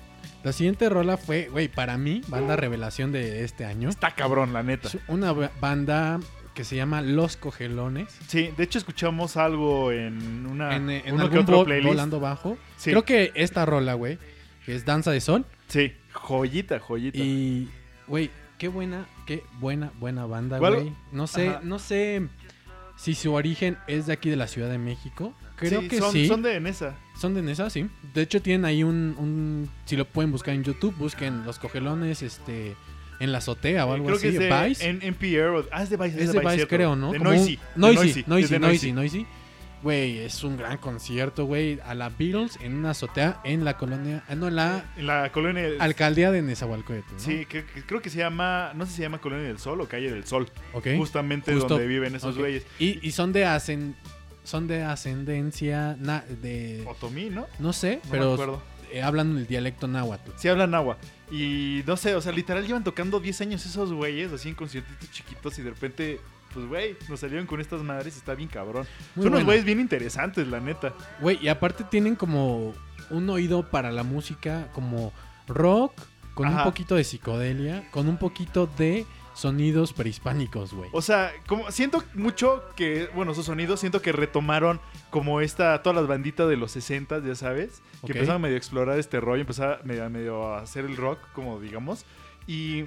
La siguiente rola fue, güey, para mí, banda revelación de este año. Está cabrón, la neta. Es una ba- banda que se llama Los Cogelones. Sí, de hecho escuchamos algo en una en, en uno que algún otro playlist. volando bajo. Sí. Creo que esta rola, güey, que es Danza de Sol. Sí, joyita, joyita. Y, güey, qué buena, qué buena, buena banda, güey. No sé, Ajá. no sé si su origen es de aquí de la Ciudad de México. Creo Sí, que son, sí. Son de Nesa. Son de Nesa, sí. De hecho, tienen ahí un, un- Si lo pueden buscar en YouTube, busquen Los Cogelones, este... En la azotea o algo Creo así. que es de Vice. en o- Ah, es de Vice. es de Vice, creo, ¿no? De Como Noisy. Noisy, Noisy, Noisy, Noisy. Güey, es un gran concierto, güey. A la Beatles en una azotea en la colonia... ah, no, en la En la colonia. alcaldía de Nezahualcóyotl, ¿no? Sí, que- que creo que se llama. No sé si se llama Colonia del Sol o Calle del Sol. Ok. Justamente Justo. donde viven esos güeyes. Y, y son de ascen- son de ascendencia na- de Otomí, ¿no? no sé, No me pero acuerdo. eh, hablan el dialecto náhuatl. Sí hablan agua. Y no sé, o sea, literal llevan tocando 10 años esos güeyes, así en conciertitos chiquitos y de repente, pues güey, nos salieron con estas madres y está bien cabrón. Muy Son unos buena. güeyes bien interesantes, la neta. Güey, y aparte tienen como un oído para la música como rock con Ajá. un poquito de psicodelia, con un poquito de sonidos prehispánicos, güey. O sea, como siento mucho que, bueno, sus sonidos, siento que retomaron como esta, todas las banditas de los 60, ya sabes, que Ok. empezaron medio a explorar este rollo, empezaron medio, medio a hacer el rock, como digamos, y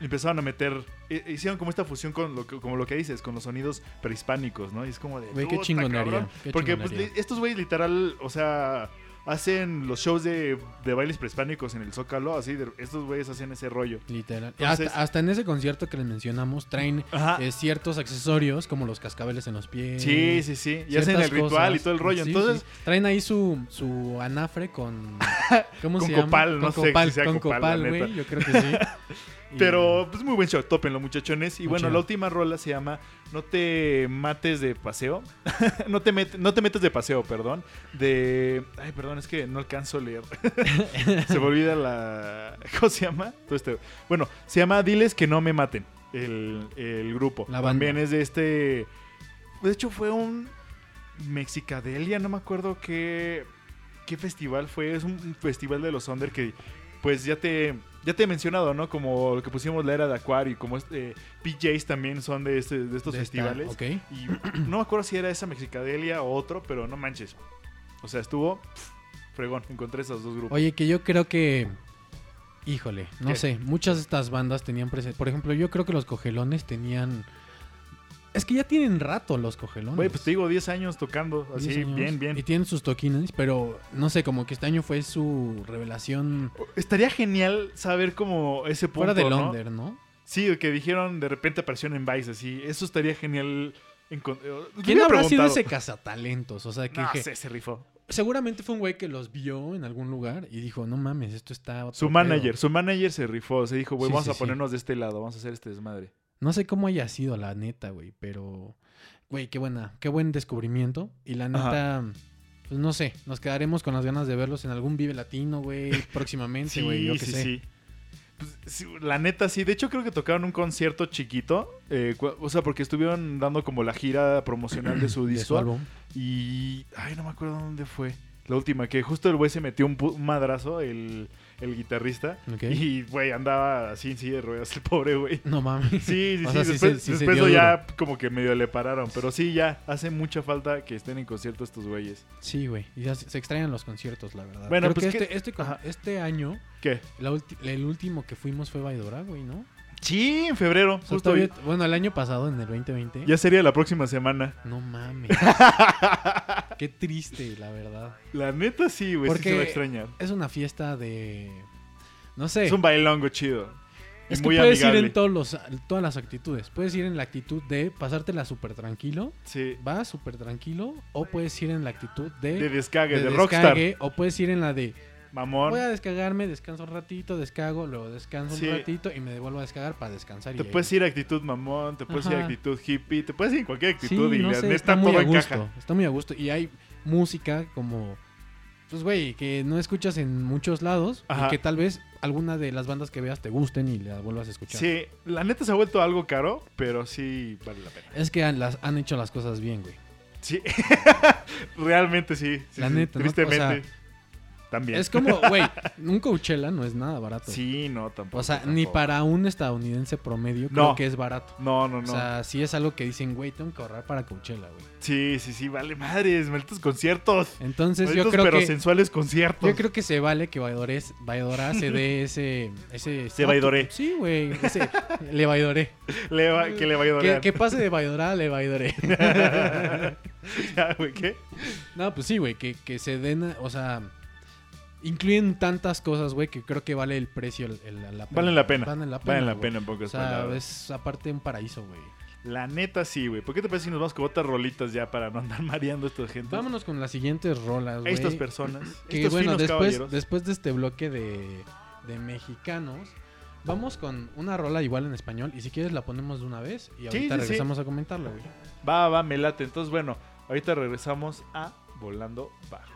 empezaron a meter, eh, hicieron como esta fusión con lo que, como lo que dices, con los sonidos prehispánicos, ¿no? Y es como de... Güey, qué "Puta, chingonería, cabrón". qué Porque pues, estos güeyes literal, o sea... Hacen los shows de, de bailes prehispánicos en el Zócalo, así, de- estos güeyes hacen ese rollo. Literal. Entonces- hasta, hasta en ese concierto que les mencionamos traen eh, ciertos accesorios como los cascabeles en los pies. Sí, sí, sí. Y hacen el ritual y todo el rollo. Sí, Entonces, sí. traen ahí su, su anafre con ¿cómo Con se llama? copal, con no sé copal, si sea con copal, güey, yo creo que sí. Pero, pues muy buen show, tópenlo, muchachones. Y bueno, chido. la última rola se llama No te mates de paseo. no, te met- no te metes de paseo, perdón. De. Ay, perdón, es que no alcanzo a leer. se me olvida la. ¿Cómo se llama? Todo este- Bueno, se llama Diles que no me maten. El, el grupo. La banda. También es de este. De hecho, fue un. Mexicadelia, no me acuerdo qué. ¿Qué festival fue? Es un un festival de los Under que. Pues ya te. Ya te he mencionado, ¿no? Como lo que pusimos la era de Acuario y como este, PJs también son de, este, de estos de esta- festivales. ok. Y no me acuerdo si era esa Mexicadelia o otro, pero no manches. O sea, estuvo pf, fregón. Encontré esos dos grupos. Oye, que yo creo que. Híjole, no ¿Qué? sé. Muchas de estas bandas tenían presente. Por ejemplo, yo creo que los cogelones tenían. Es que ya tienen rato los cogelones. Güey, pues te digo, 10 años tocando. 10 Así, años, bien, bien. Y tienen sus toquines, pero no sé, como que este año fue su revelación Estaría genial saber como ese punto, fuera de. Londres, ¿no? Sí, que dijeron de repente apareció en Vice, así. Eso estaría genial. eh, ¿Quién habrá sido ese cazatalentos? O sea, que, No sé, se rifó. seguramente fue un güey que los vio en algún lugar y dijo, no mames, esto está... Su pedo". manager, su manager se rifó. Se dijo, güey, Sí, vamos sí, a sí. ponernos de este lado, vamos a hacer este desmadre. No sé cómo haya sido la neta, güey, pero... Güey, qué buena, qué buen descubrimiento. Y la neta, pues no sé, nos quedaremos con las ganas de verlos en algún Vive Latino, güey, próximamente, Sí, güey, yo qué sí, sé. sí. Pues, sí, La neta, sí. De hecho, creo que tocaron un concierto chiquito. eh, o sea, porque estuvieron dando como la gira promocional de su De disco. su álbum. Y. Ay, no me acuerdo dónde fue. La última, que justo el güey se metió un, un madrazo, el, el guitarrista. Y, güey, andaba así en silla de ruedas, el pobre güey. No mames. Sí, sí, O sí. sea, sí después sí después lo ya como que medio le pararon. Pero sí, ya hace mucha falta que estén en concierto estos güeyes. Sí, güey. Y ya se extrañan los conciertos, la verdad. Bueno, Creo pues que este, este, este año, ¿Qué? la el último que fuimos fue Vaidora, güey, ¿no? Sí, en febrero. O sea, Justo todavía- bueno, el año pasado, en el 2020. Ya sería la próxima semana. No mames. Qué triste, la verdad. La neta sí, güey. Sí se va a extrañar. Es una fiesta de. No sé. Es un bailongo chido. Es que muy puedes amigable. ir en todos los, todas las actitudes. Puedes ir en la actitud de pasártela súper tranquilo, Sí. vas súper tranquilo, o puedes ir en la actitud de, De descague, de, de rockstar. descague, o puedes ir en la de Mamón. Voy a descargarme, descanso un ratito, descargo, luego descanso Sí. un ratito y me devuelvo a descargar para descansar. y Te ahí- puedes ir a actitud mamón, te puedes ir a Ajá. actitud hippie, te puedes ir en cualquier Sí, actitud y no sé, está muy todo a gusto. encaja. Está muy a gusto. Y hay música como, pues güey, que no escuchas en muchos lados Ajá. y que tal vez alguna de las bandas que veas te gusten y la vuelvas a escuchar. Sí, la neta se ha vuelto algo caro, pero sí vale la pena. Es que han, las, han hecho las cosas bien, güey. Sí, realmente sí. sí, La sí, neta, ¿no? Tristemente. O sea, también. Es como, güey, un Coachella no es nada barato. Sí, no, tampoco. O sea, ni para un estadounidense promedio No. creo que es barato. No, no, no. O sea, sí es algo que dicen, güey, tengo que ahorrar para Coachella, güey. sí, sí, sí, vale madres, malditos conciertos. Entonces Malditos yo creo pero que sensuales conciertos. yo creo que se vale que Vaidores, Vaidora se dé ese ese Se vaidoré. Sí, güey, ese le Vaidoré. Le va- que le a Que, pase de Vaidora a le Vaidoré. Ya, güey, ¿qué? no, pues sí, güey, que, que se den, o sea, incluyen tantas cosas, güey, que creo que vale el precio el- el- la pena. Valen la pena. Valen la pena. Valen la pena en O pocas sea, palabras. es aparte un paraíso, güey. La neta sí, güey. ¿Por qué te parece si nos vamos con otras rolitas ya para no andar mareando a esta gente? Vámonos con las siguientes rolas, güey. estas personas. Que estos bueno, finos después, caballeros. después de este bloque de, de mexicanos, vamos con una rola igual en español. Y si quieres la ponemos de una vez y ahorita sí, sí. regresamos a comentarla, güey. Va, va, me late. Entonces, bueno, ahorita regresamos a Volando Bajo.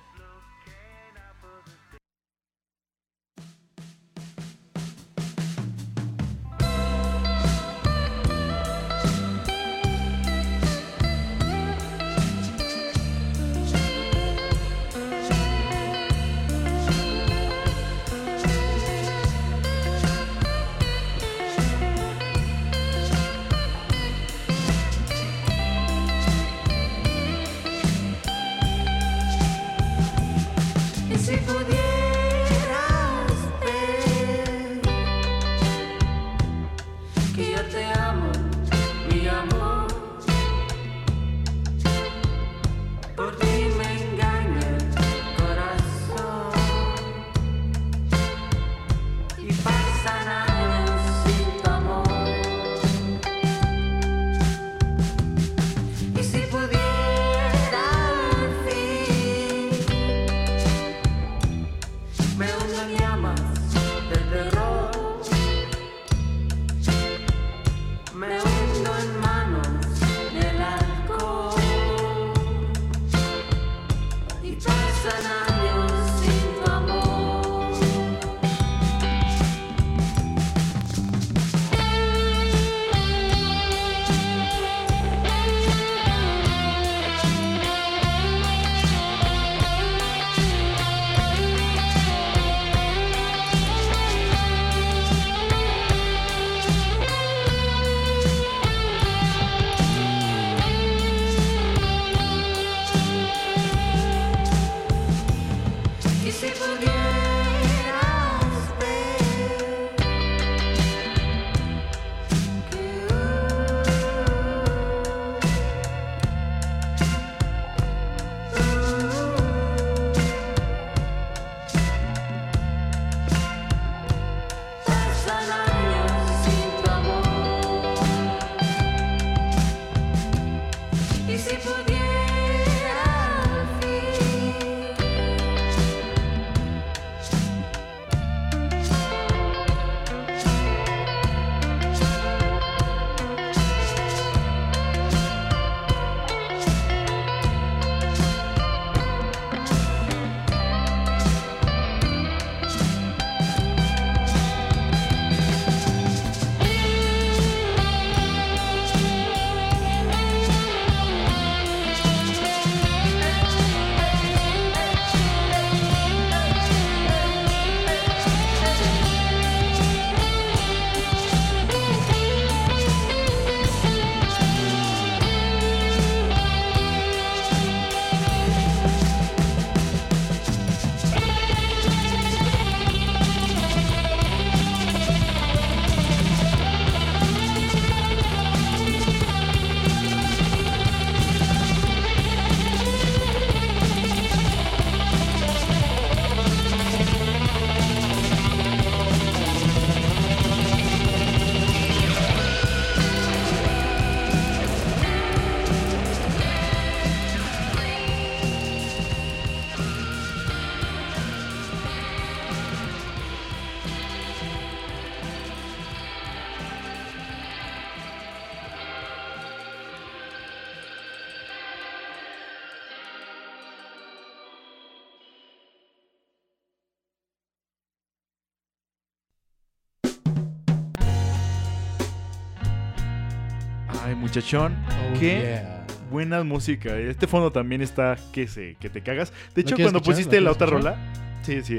Muchachón. Oh, qué yeah. buena música. Este fondo también está que se que te cagas. De hecho, cuando escuchar? pusiste ¿Lo la otra rola. Sí, sí.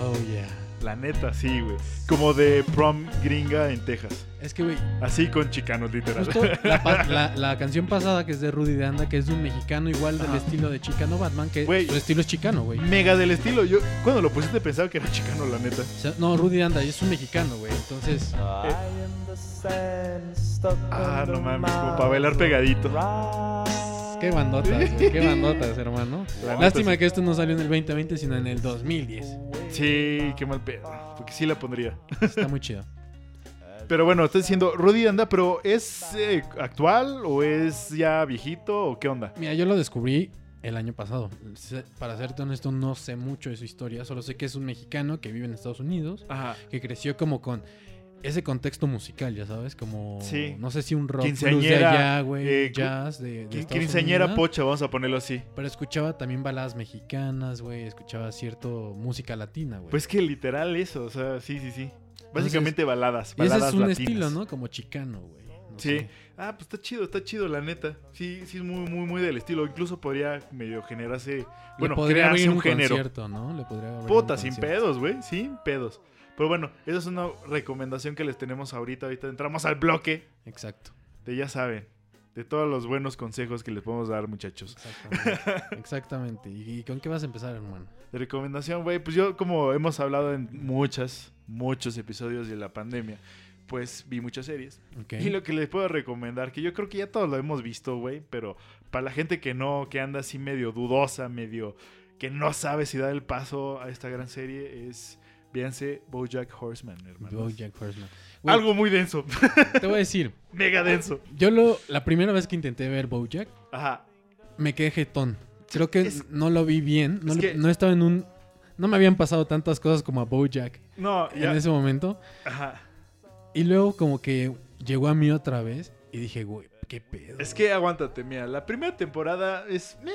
Oh, yeah. La neta, sí, güey. Como de prom gringa en Texas. Es que, güey, Así con chicanos, literal. justo la, pa- la- la canción pasada que es de Rudy de Anda, que es de un mexicano igual del Ajá. estilo de Chicano Batman, que Güey. su estilo es chicano, güey. Mega del estilo. Yo cuando lo pusiste pensaba que era chicano, la neta. O sea, no, Rudy de Anda es un mexicano, güey. Entonces, Ah, no mames, como para bailar pegadito. qué bandotas, güey, qué bandotas, hermano. La neta, Lástima sí. que esto no salió en el 2020, sino en el 2010. Sí, qué mal pedo. Porque sí la pondría. Está muy chido. Pero bueno, estás diciendo Rudy anda, pero ¿es eh, actual o es ya viejito o qué onda? Mira, yo lo descubrí el año pasado. Para serte honesto, no sé mucho de su historia. Solo sé que es un mexicano que vive en Estados Unidos, Ajá. que creció como con ese contexto musical, ya sabes, como Sí. no sé si un rock blues de allá, güey, eh, jazz de, Quinceañera Unidos. pocha, vamos a ponerlo así. Pero escuchaba también baladas mexicanas, güey, escuchaba cierto música latina, güey. Pues que literal eso, o sea, sí, sí, sí. Básicamente baladas, y ese baladas es un latinas. estilo, ¿no? Como chicano, güey. no Sí. sé. Ah, pues está chido, está chido, la neta. Sí, sí es muy, muy, muy del estilo. Incluso podría medio generarse, Le bueno, podría abrir crearse un, un género. concierto, ¿no? Le podría abrir un Puta, sin pedos, güey, sin pedos. Pero bueno, esa es una recomendación que les tenemos ahorita. Ahorita entramos al bloque Exacto. de ya saben, de todos los buenos consejos que les podemos dar, muchachos. Exactamente. Exactamente. ¿Y, y con qué vas a empezar, hermano? De recomendación, güey, pues yo como hemos hablado en muchas, muchos episodios de la pandemia, pues vi muchas series. Y lo que les puedo recomendar, que yo creo que ya todos lo hemos visto, güey, pero para la gente que no, que anda así medio dudosa, medio que no sabe si da el paso a esta gran serie, es, véanse, Bojack Horseman, hermano. Bojack Horseman. Algo muy denso, Te voy a decir, mega denso. yo lo, la primera vez que intenté ver Bojack, Ajá. me quedé jetón. Creo que Es- no lo vi bien. No, que- no estaba en un... No me habían pasado tantas cosas como a Bojack No, ya. en ese momento. Ajá. Y luego como que llegó a mí otra vez y dije, güey, qué pedo. Es que aguántate, mira, la primera temporada es... meh,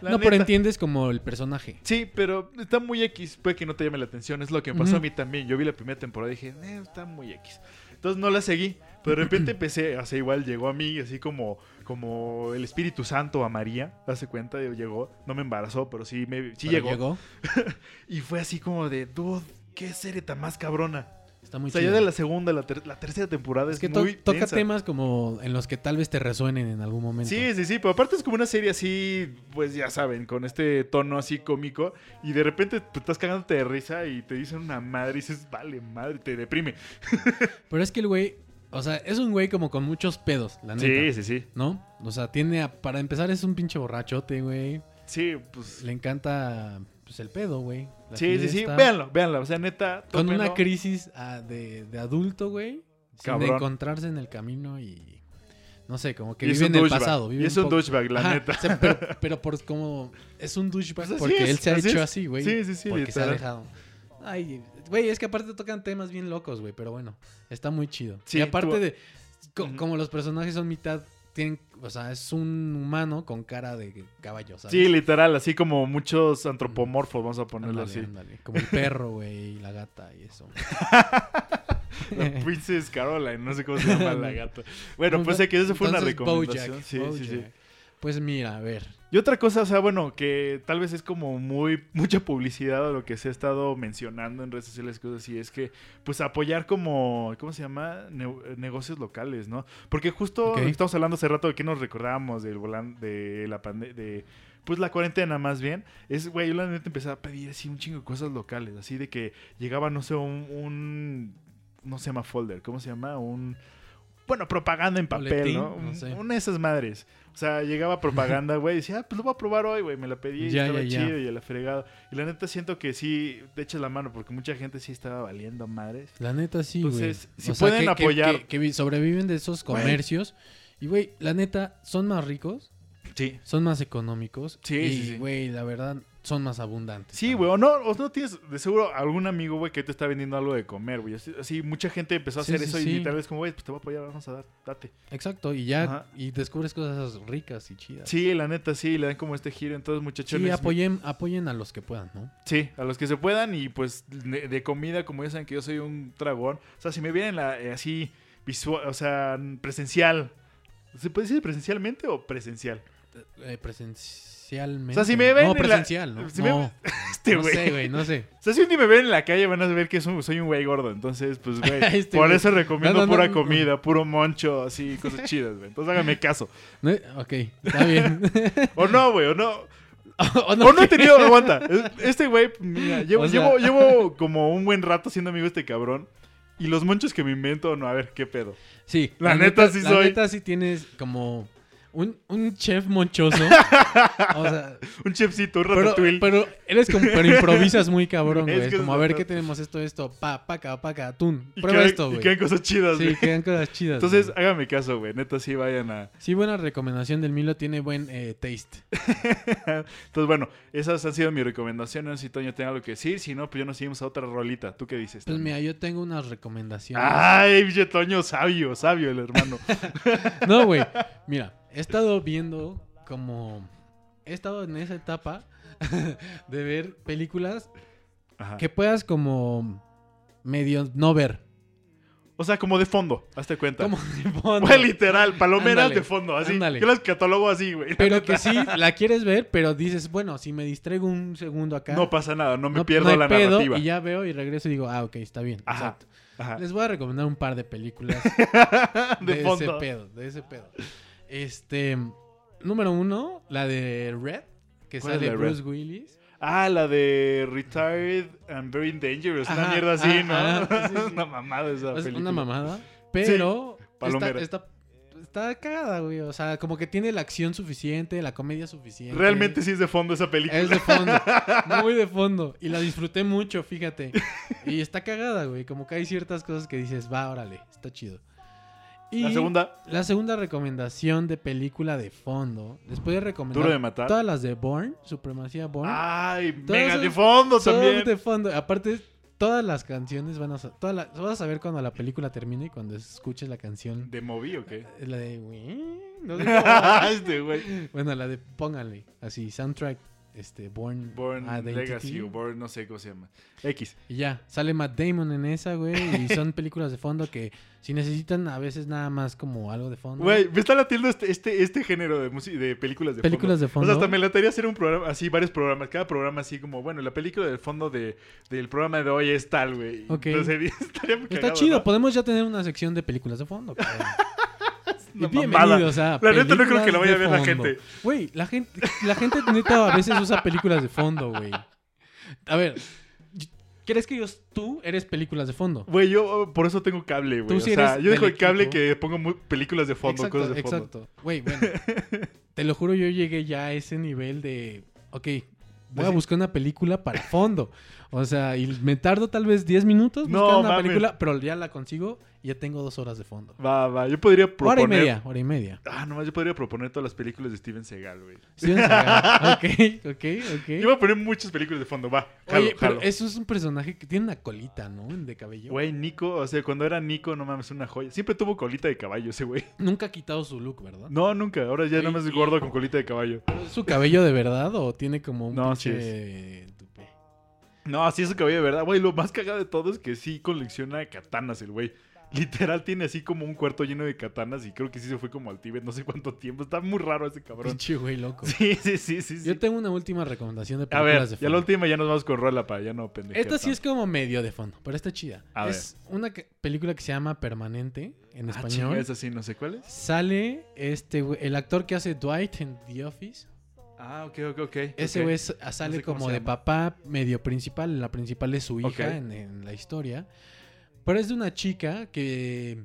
no, pero entiendes como el personaje. Sí, pero está muy X. Puede que no te llame la atención. Es lo que me pasó a mí también. Yo vi la primera temporada y dije, eh, está muy X. Entonces no la seguí. Pero de repente empecé, así igual llegó a mí, así como, como el Espíritu Santo a María. Hace cuenta, llegó. No me embarazó, pero sí, me, sí Pero llegó. Y fue así como de, dude, qué serie tan más cabrona. Está muy o sea, chido. ya de la segunda, la, ter- la tercera temporada es, Es que to- toca densa. temas como en los que tal vez te resuenen en algún momento. Sí, sí, sí, pero aparte es como una serie así, pues ya saben, con este tono así cómico y de repente pues, estás cagándote de risa y te dicen una madre y dices, vale, madre, te deprime. Pero es que el güey, o sea, es un güey como con muchos pedos, la neta. Sí, sí, sí. ¿No? O sea, tiene, a- para empezar es un pinche borrachote, güey. Sí, pues... Le encanta, pues, el pedo, güey. La Sí, sí, sí, véanlo, véanlo, o sea, neta. Con una crisis ah, de, de adulto, güey. Sin encontrarse en el camino y... No sé, como que vive un en el pasado. Vive Y es un poco- douchebag, la Ajá, neta. o sea, pero, pero por como... Es un douchebag Pues porque es, él se ha hecho es. así, güey. Sí, sí, sí, Porque se ha dejado. Ay, güey, es que aparte tocan temas bien locos, güey. Pero bueno, está muy chido. Sí, y aparte tú- de... co-. Como los personajes son mitad... Tienen, o sea, es un humano con cara de caballo, ¿sabes? Sí, literal, así como muchos antropomorfos, vamos a ponerlo así. Como el perro, güey, y la gata y eso. La Princess Caroline, no sé cómo se llama la gata. Bueno, pues sé que eso fue una recomendación. Bojack, sí, sí, sí. Pues mira, a ver. Y otra cosa, o sea, bueno, que tal vez es como muy mucha publicidad a lo que se ha estado mencionando en redes sociales, cosas así, es que pues apoyar como, ¿cómo se llama? Ne- negocios locales, ¿no? Porque justo Ok. estamos hablando hace rato de que nos recordábamos del volan de la pandemia, de pues la cuarentena más bien, es, güey, yo la neta empecé a pedir así un chingo de cosas locales, así de que llegaba, no sé, un, un no se llama folder, ¿cómo se llama? Un, bueno, propaganda en papel, Boletín, ¿no? no Un- sé. Una de esas madres. O sea, llegaba propaganda, güey, y decía, ah, pues lo voy a probar hoy, güey. Me la pedí y Ya, estaba ya, ya. chido y a la fregada. Y la neta siento que sí, te echas la mano, porque mucha gente sí estaba valiendo madres. La neta sí, güey. Entonces, si pueden que- apoyar- Que, que vi- sobreviven de esos comercios. Y, güey, la neta, son más ricos, Sí. son más económicos. Sí, y, sí, sí. güey, la verdad, son más abundantes. Sí, güey, o no, o no tienes de seguro algún amigo, güey, que te está vendiendo algo de comer, güey. Así, así mucha gente empezó a Sí, hacer sí, eso sí. y tal vez como, güey, pues te voy a apoyar, vamos a dar, date. Exacto, y ya, Ajá. y descubres cosas ricas y chidas. Sí, la neta, sí, le dan como este giro. Entonces, muchachones. Sí, apoyen, apoyen a los que puedan, ¿no? Sí, a los que se puedan y pues de, de comida, como ya saben que yo soy un dragón. O sea, si me vienen la- eh, así visual, o sea, presencial. ¿Se puede decir presencialmente o presencial? Eh, presencialmente. O sea, si me ven No, en la- presencial, ¿no? si me- no, Este no güey. sé, güey, no sé. O sea, si un día me ven en la calle van a ver que soy, un güey gordo. Entonces, pues, güey, Este por güey. eso recomiendo No, no, pura no, no. comida, puro moncho, así, cosas chidas, güey. Entonces hágame caso. No, ok, está bien. O no, güey, o no. o O no he tenido, aguanta. Este güey, mira, llevo, O sea- llevo, llevo como un buen rato siendo amigo de este cabrón. Y los monchos que me invento, no, a ver, qué pedo. Sí, La neta sí la soy. neta sí tienes como un, un chef monchoso. o sea, Un chefcito, un pero, ratatouille. pero eres como, pero improvisas muy cabrón, Es güey. que Como es a ver qué tenemos esto, esto, pa, paca, paca, atún. y Prueba quedan- esto, Y güey. quedan cosas chidas, Sí, güey. quedan cosas chidas. Entonces, güey. hágame caso, güey. Neta, sí vayan a. sí, buena recomendación del Milo, tiene buen eh, taste. Entonces, bueno, esas han sido mis recomendaciones. No sé si Toño tenga algo que decir. Si no, pues ya nos seguimos a otra rolita. ¿Tú qué dices? Pues Toño? mira, yo tengo unas recomendaciones. Ay, Toño, sabio, sabio el hermano. No, güey. Mira, he estado viendo como. He estado en esa etapa de ver películas Ajá. que puedas como. medio no ver. O sea, como de fondo, hazte cuenta. Como de fondo. Güey, literal, palomeras Ándale, de fondo, así. ándale. Yo las catalogo así, güey. Pero que sí la quieres ver, pero dices, bueno, si me distraigo un segundo acá. No pasa nada, no me no- pierdo no la pedo, narrativa. Y ya veo y regreso y digo, ah, ok, está bien. Ajá. Exacto. Ajá. Les voy a recomendar un par de películas de, de, ese pedo, de ese pedo. Este, número uno, la de Red, que ¿Cuál es sale Bruce Willis. Ah, la de Retired and Very Dangerous. una Ajá, mierda así, ¿no? ajá, sí, sí. una mamada esa Es película. una mamada, pero está, está, está cagada, güey. O sea, como que tiene la acción suficiente, la comedia suficiente. Realmente sí es de fondo esa película. Es de fondo, muy de fondo. Y la disfruté mucho, fíjate. Y está cagada, güey. Como que hay ciertas cosas que dices, va, órale, está chido. Y La segunda, La segunda recomendación de película de fondo. Les puedo recomendar Duro de matar. todas las de Bourne, Supremacía Bourne. Ay, Todas mega de fondo también. de fondo. Aparte, todas las canciones van a... Todas las- vas a saber cuando la película termine, cuando escuches la canción. ¿De movie o qué? La de... No sé este güey. bueno, la de... Pónganle. Así, soundtrack. Este, Born Identity. Legacy o Born no sé cómo se llama. X. Y ya, sale Matt Damon en esa, güey. Y son películas de fondo que si necesitan a veces nada más como algo de fondo. Güey, me está latiendo este, este, este género de, música, de películas de Películas de fondo. O sea, hasta me lataría hacer un programa, así, varios programas. Cada programa así como, bueno, la película del fondo de, del programa de hoy es tal, güey. Ok. Entonces, estaría muy Está cagado, chido, ¿no? podemos ya tener una sección de películas de fondo. cabrón. y bienvenidos a La neta no creo que películas vaya a ver la gente. Güey, la gente, la gente neta a veces usa películas de fondo, güey. A ver, ¿crees que yo, tú eres películas de fondo? Güey, yo oh, por eso tengo cable, güey. O sea, yo dejo el cable equipo. que pongo películas de fondo, exacto, cosas de fondo. exacto. Güey, bueno. te lo juro, yo llegué ya a ese nivel de, ok, voy a sí. buscar una película para fondo. O sea, y me tardo tal vez 10 minutos No, buscando una película, pero ya la consigo y ya tengo dos horas de fondo. Va, va. Yo podría proponer. Hora y media, hora y media. Ah, nomás yo podría proponer todas las películas de Steven Seagal, güey. Steven Seagal. ok, ok, ok. Yo voy a poner muchas películas de fondo, va. Jalo, Oye, pero jalo. eso es un personaje que tiene una colita, ¿no? De cabello. Güey, Nico, o sea, cuando era Nico, no mames, una joya. Siempre tuvo colita de caballo ese güey. Nunca ha quitado su look, ¿verdad? No, nunca. Ahora ya Oye, nada más es gordo con colita de caballo. ¿Es su cabello de verdad o tiene como un No, sí tupé? No, así es su cabello de verdad. Güey, lo más cagado de todo es que sí colecciona katanas el güey. Literal tiene así como un cuarto lleno de katanas y creo que sí se fue como al Tíbet no sé cuánto tiempo. Está muy raro ese cabrón. Pinche güey loco. Sí, sí, sí, sí. sí. Yo tengo una última recomendación de A películas ver, de ya la última ya nos vamos con rola para ya no pendejear Esta sí es como medio de fondo, pero está chida. A es una que- película que se llama Permanente en Ah, español. chinga, esa sí, no sé cuál es. Sale este güey- el actor que hace Dwight en The Office. Ah, ok, ok, ok. Ese güey sale sé como de papá medio principal. La principal es su hija en, en la historia. Pero es de una chica que.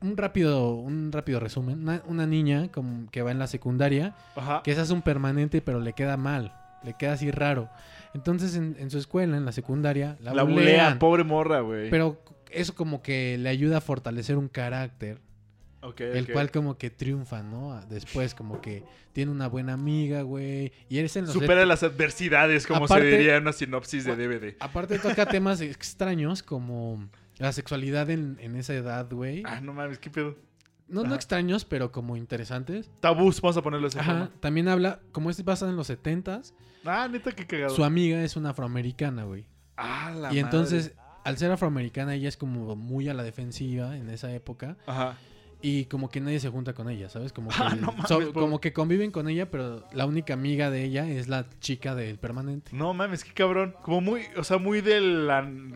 Un rápido, un rápido resumen. Una, una niña como que va en la secundaria Ajá. que se hace un permanente, pero le queda mal. Le queda así raro. Entonces en, en su escuela, en la secundaria, la, La bulean. bulean, pobre morra, güey. Pero eso como que le ayuda a fortalecer un carácter. El cual como que triunfa, ¿no? Después como que tiene una buena amiga, güey. Y eres en los Supera las adversidades, como Aparte- se diría en una sinopsis de DVD. Aparte toca temas extraños como la sexualidad en, en esa edad, güey. Ah, no mames, qué pedo. No, no extraños, pero como interesantes. Tabús, vamos a ponerlo esa Ajá. forma. También habla, como es basado en los 70s, Ah, neta, qué cagado. su amiga es una afroamericana, güey. Ah, la Y entonces al ser afroamericana, ella es como muy a la defensiva en esa época. Ajá. Y como que nadie se junta con ella, ¿sabes? Como que, Ah, no mames, so- pobre. como que conviven con ella, pero la única amiga de ella es la chica del permanente. No mames, qué cabrón. Como muy, o sea, muy del,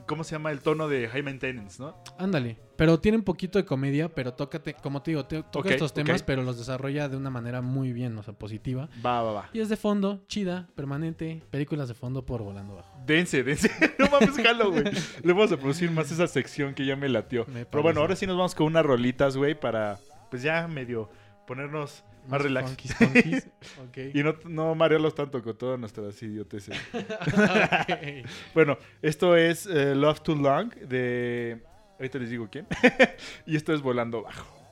¿cómo se llama? El tono de High Maintenance, ¿no? Ándale. Pero tiene un poquito de comedia, pero tócate, como te digo, te- toca estos temas, pero los desarrolla de una manera muy bien, o sea, positiva. Va, va, va. Y es de fondo, chida, permanente, películas de fondo por volando bajo. Dense, dense. no mames, jalo, güey. Le vamos a producir más esa sección que ya me latió. Me Pero bueno, ahora sí nos vamos con unas rolitas, güey, para, pues ya medio ponernos más, relax. funkies, funkies. Ok. Y no, no marearlos tanto con todas nuestras idioteces. Bueno, esto es eh, Love Too Long de... Ahorita les digo quién. y esto es Volando Bajo.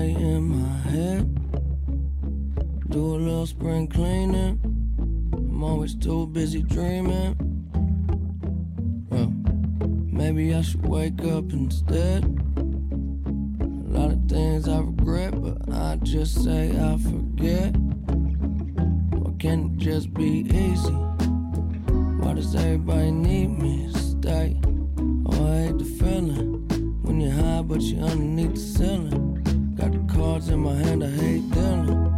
In my head. Do a little spring cleaning. I'm always too busy dreaming. Well, maybe I should wake up instead. A lot of things I regret, but I just say I forget. Why can't it just be easy? Why does everybody need me to stay? Oh, I hate the feeling when you're high, but you're underneath the ceiling. Cards in my hand, I hate dealing.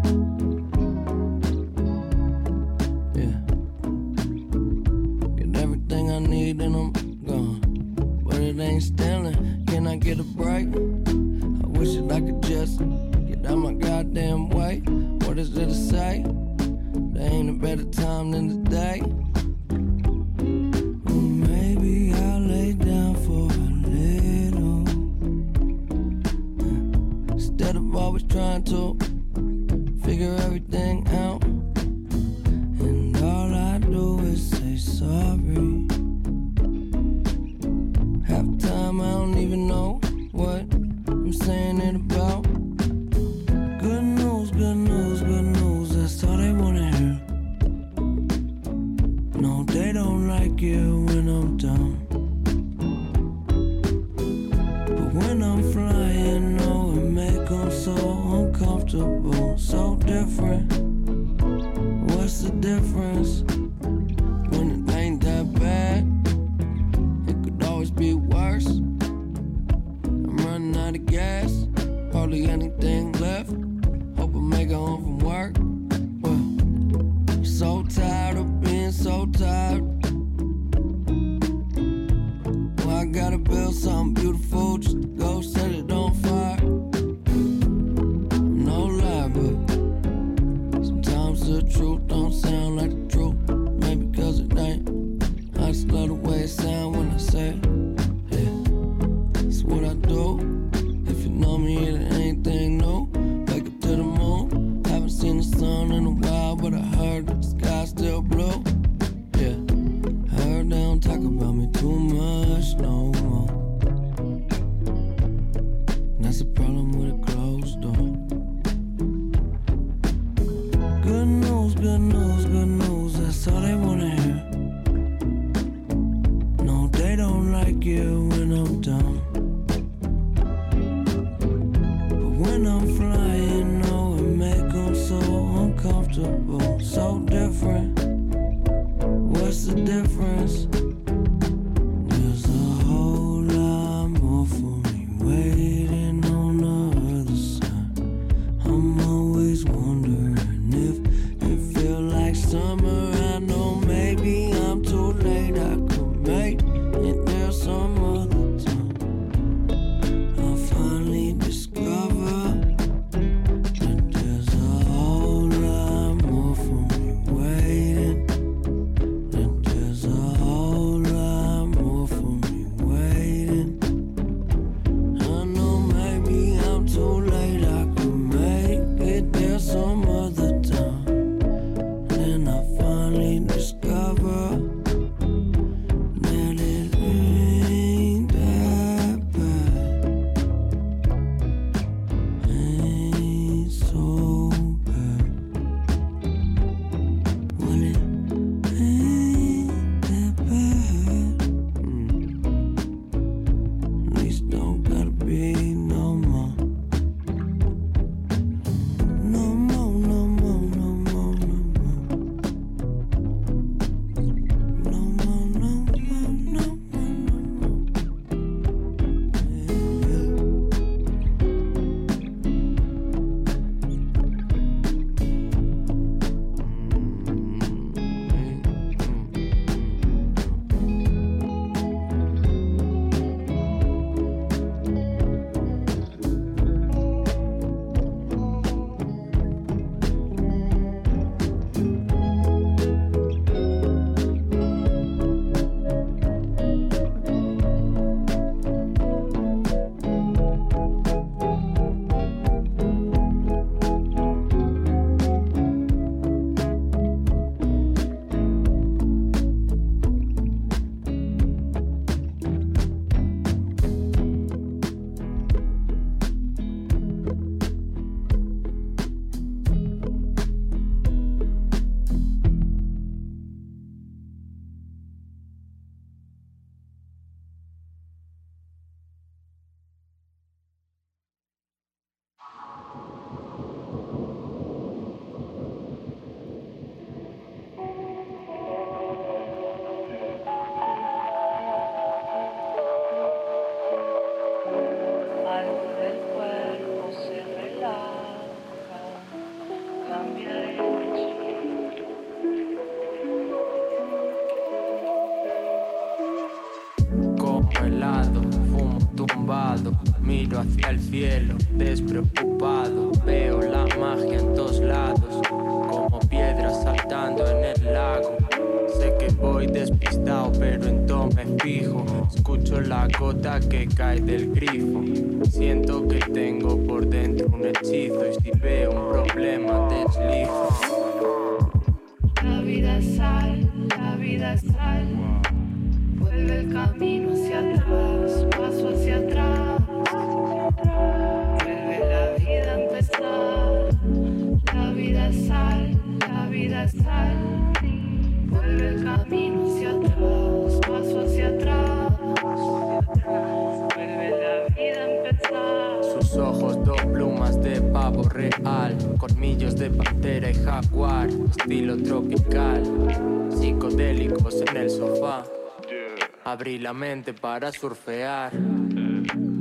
Para surfear.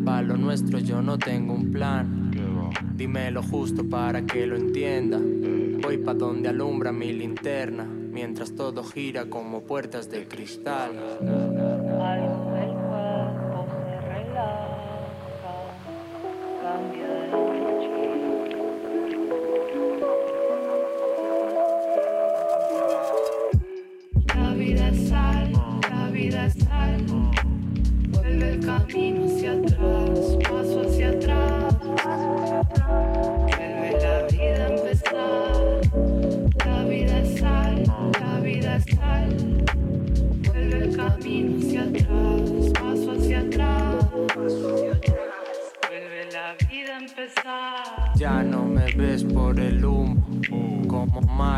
Pa' lo nuestro yo no tengo un plan. Dime lo justo para que lo entienda. Voy pa' donde alumbra mi linterna, mientras todo gira como puertas de cristal. Algo se relaja, cambia de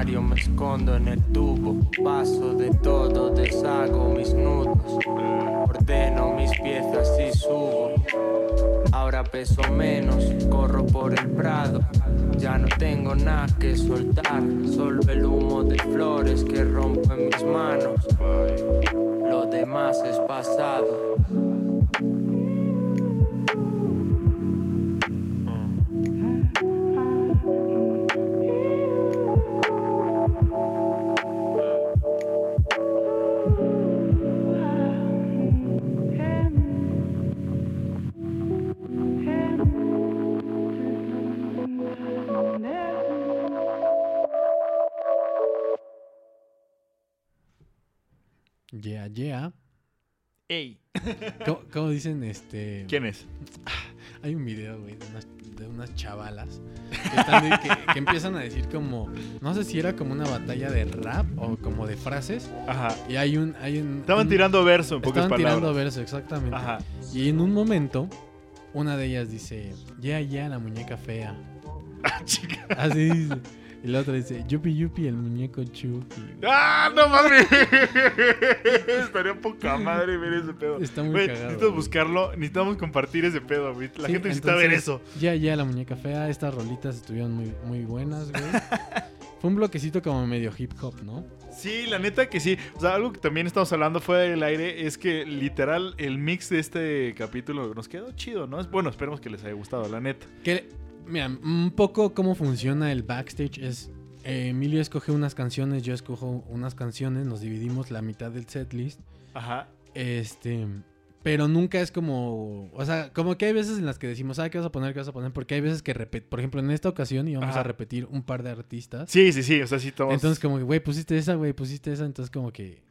Como Mario me escondo en el tubo. Paso de todo, deshago mis nudos. Ordeno mis piezas y subo. Ahora peso menos, corro por el prado. Ya no tengo nada que soltar. Solo el humo de flores que rompo en mis manos. Lo demás es pasado. Yeah, yeah. ¡Ey! ¿Cómo, cómo dicen este? ¿Quién es? Hay un video, güey, de unas, de unas chavalas que, están de- que- que empiezan a decir como, no sé si era como una batalla de rap o como de frases. Ajá. Y hay un, hay un Estaban un- tirando verso, en pocas Estaban palabras. tirando verso, exactamente. Ajá. Y en un momento, una de ellas dice, ya, ya, la muñeca fea. Ah, chica. Así dice. Y la otra dice, yupi, yupi, el muñeco chupi. ¡Ah, no mames! Estaría poca madre ver ese pedo. Está muy Güey, cagado, Necesitamos güey. buscarlo, necesitamos compartir ese pedo, güey. La Sí, gente necesita ver entonces, eso. Ya, ya, la muñeca fea. Estas rolitas estuvieron muy, muy buenas, güey. Fue un bloquecito como medio hip hop, ¿no? Sí, la neta que sí. O sea, algo que también estamos hablando fuera del aire es que literal el mix de este capítulo nos quedó chido, ¿no? Bueno, esperemos que les haya gustado, la neta. Que, mira, un poco cómo funciona el backstage es... eh, Emilio escoge unas canciones, yo escojo unas canciones, nos dividimos la mitad del setlist. Ajá. Este... Pero nunca es como... O sea, como que hay veces en las que decimos, ah, ¿qué vas a poner? ¿Qué vas a poner? Porque hay veces que repetimos... Por ejemplo, en esta ocasión íbamos Ajá. a repetir un par de artistas. Sí, sí, sí. O sea, sí estamos. Entonces como que, güey, pusiste esa, güey, pusiste esa. Entonces como que...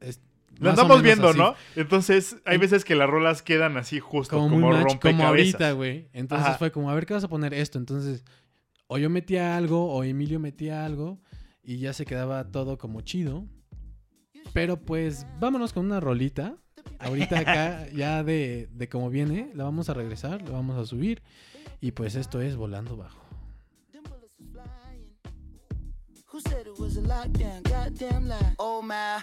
es lo andamos viendo, así. ¿no? Entonces, hay En- veces que las rolas quedan así justo como, como, match, rompecabezas. como ahorita, güey. Entonces Ajá. fue como, a ver, ¿qué vas a poner esto? Entonces, o yo metía algo, o Emilio metía algo, y ya se quedaba todo como chido. Pero pues, vámonos con una rolita. Ahorita acá, ya de, de cómo viene, la vamos a regresar, la vamos a subir. Y pues esto es Volando Bajo. Who said it was a lockdown? Goddamn lie. Oh my,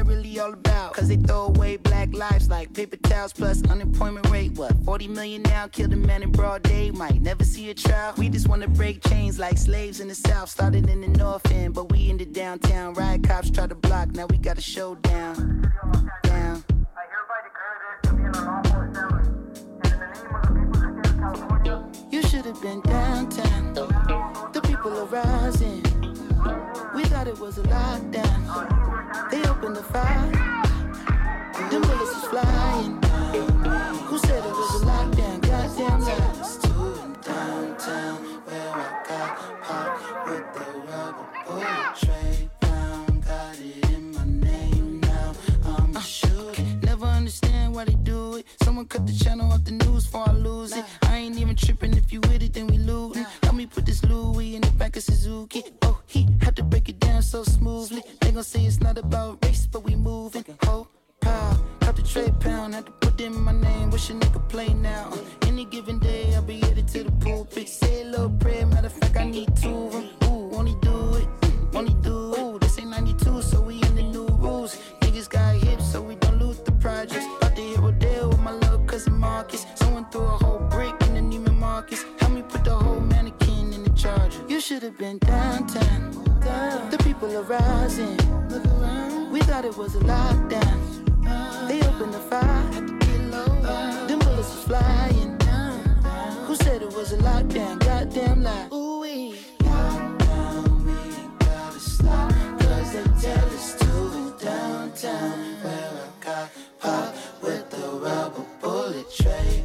really all about? Cause they throw away black lives like paper towels plus unemployment rate. What, 40 million now? Killed a man in broad day. Might never see a trial. We just wanna break chains like slaves in the south. Started in the north end, but we ended downtown. Riot cops try to block, now we got a showdown. Down. You should have been downtown. The people are rising. Thought it was a lockdown. They opened the fire. Them bullets was flying. Who said it was a lockdown? Goddamn lies. Downtown, where I got popped with the rubber bullet tray. Brown got it in my name now. I'm uh, a shooter. Never understand why they do it. Someone cut the channel off the news before I lose it. I ain't even tripping if you with it, then we gon' say it's not about race, but we moving. Ho, pow, cut the trade pound, had to put in my name. Wish a nigga play now. Uh, any given day, I'll be headed to the pulpit. Say a little prayer, matter of fact, I need two of them. Ooh, only do it, only do it. Ooh, this ain't 92, so we in the new rules. Niggas got hips, so we don't lose the projects. About to hit Rodale with my little cousin Marcus. Someone threw a whole brick in the Neiman Marcus. Help me put the whole mannequin in the charger. You should have been downtown. Rising. We thought it was a lockdown. They opened the fire. Them bullets was flying. Who said it was a lockdown? Goddamn lie. Ooh-wee. Lockdown, we gotta stop. Cause they tell downtown. Where I got popped with the rubber bullet tray.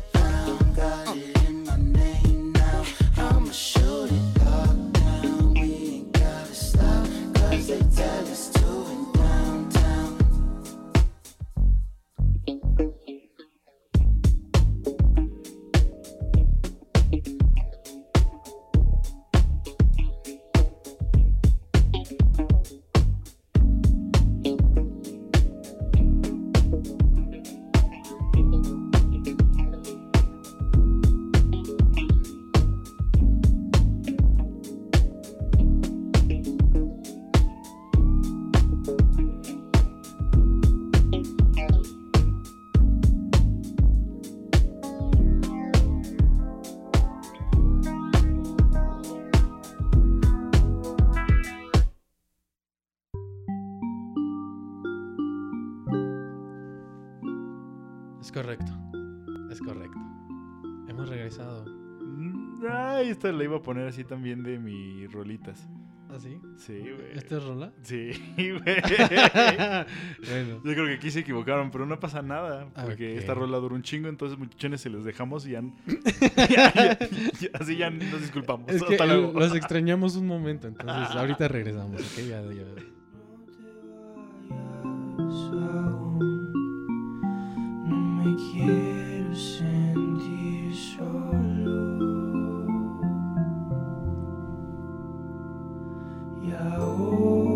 Esta la iba a poner así también de mis rolitas. ¿Ah, sí? Sí, güey. ¿Esta es rola? Sí, güey. Bueno. Yo creo que aquí se equivocaron, pero no pasa nada. Porque esta rola dura un chingo, entonces muchachones se los dejamos y ya, ya- ya- ya- así ya nos disculpamos. Es que Hasta luego. los extrañamos un momento, entonces ahorita regresamos, ¿ok? Ya, ya. No me quiero Y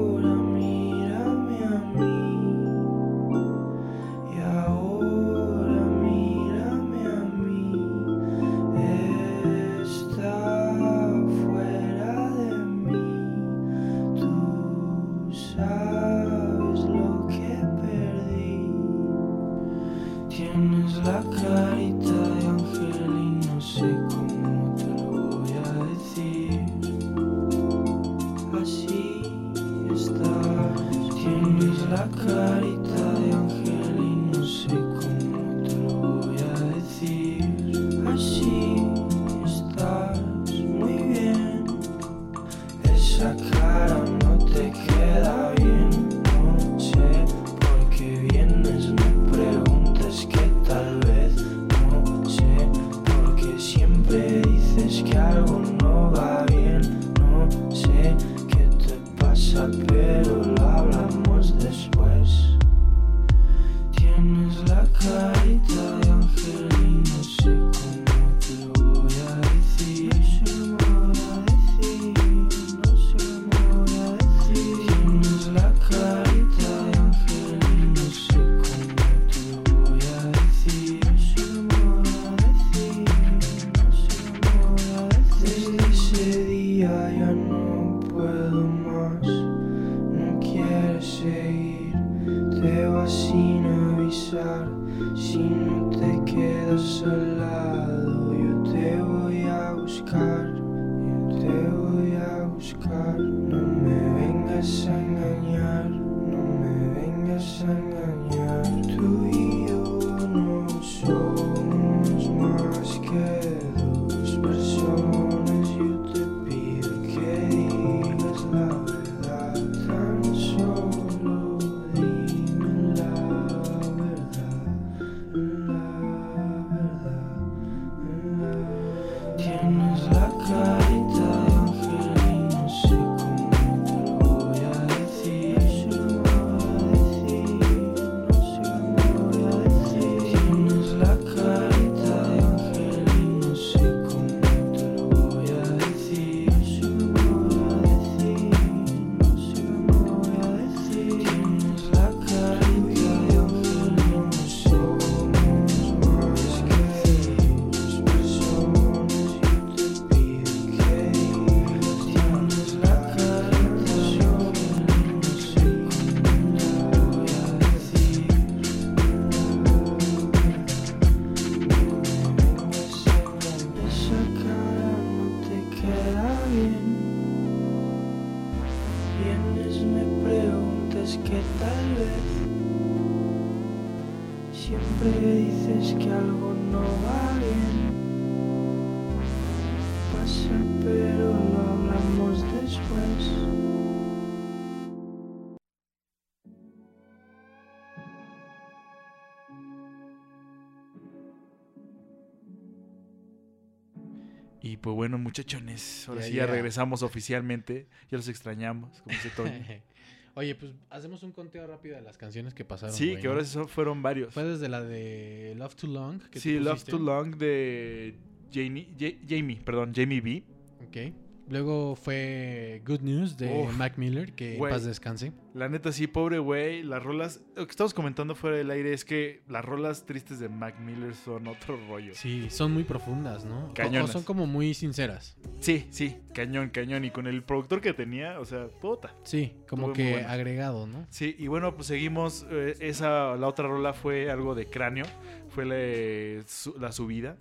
muchachones, ahora Ya, sí ya ya. regresamos oficialmente. Ya los extrañamos, como dice Toño. Oye, pues hacemos un conteo rápido de las canciones que pasaron. sí, güey, que ¿no? ahora eso fueron varios. Fue desde la de Love Too Long. Que Sí, Love. Too Long de Jamie, Ja- Jamie, perdón, Jamie B. Ok. Luego fue Good News de Uf, Mac Miller, que en paz descanse. La neta, sí, pobre güey. Las rolas. Lo que estamos comentando fuera del aire es que las rolas tristes de Mac Miller son otro rollo. Sí, son muy profundas, ¿no? Cañonas. son como muy sinceras. Sí, sí, cañón, cañón. Y con el productor que tenía, o sea, puta. Sí, como que bueno. agregado, ¿no? Sí, y bueno, pues seguimos. eh, esa, la otra rola fue algo de cráneo. Fue la, la subida.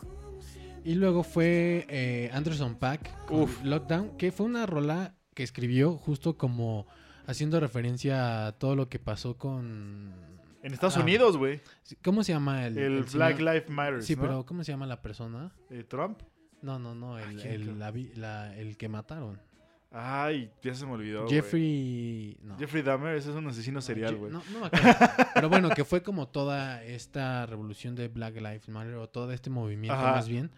Y luego fue eh, Anderson Pack con Uf. Lockdown, que fue una rola que escribió justo como haciendo referencia a todo lo que pasó con... En Estados Ah, Unidos, güey. ¿Cómo se llama el... El, el Black? Lives Matter. Sí, pero ¿cómo se llama la persona? Trump. No, no, no, el, ¿quién el, la la- el que mataron. Ay, ya se me olvidó. Jeffrey... No. Jeffrey Dahmer, ese es un asesino serial, güey. No, no me acuerdo. Pero bueno, que fue como toda esta revolución de Black Lives Matter o todo este movimiento Ajá. más bien.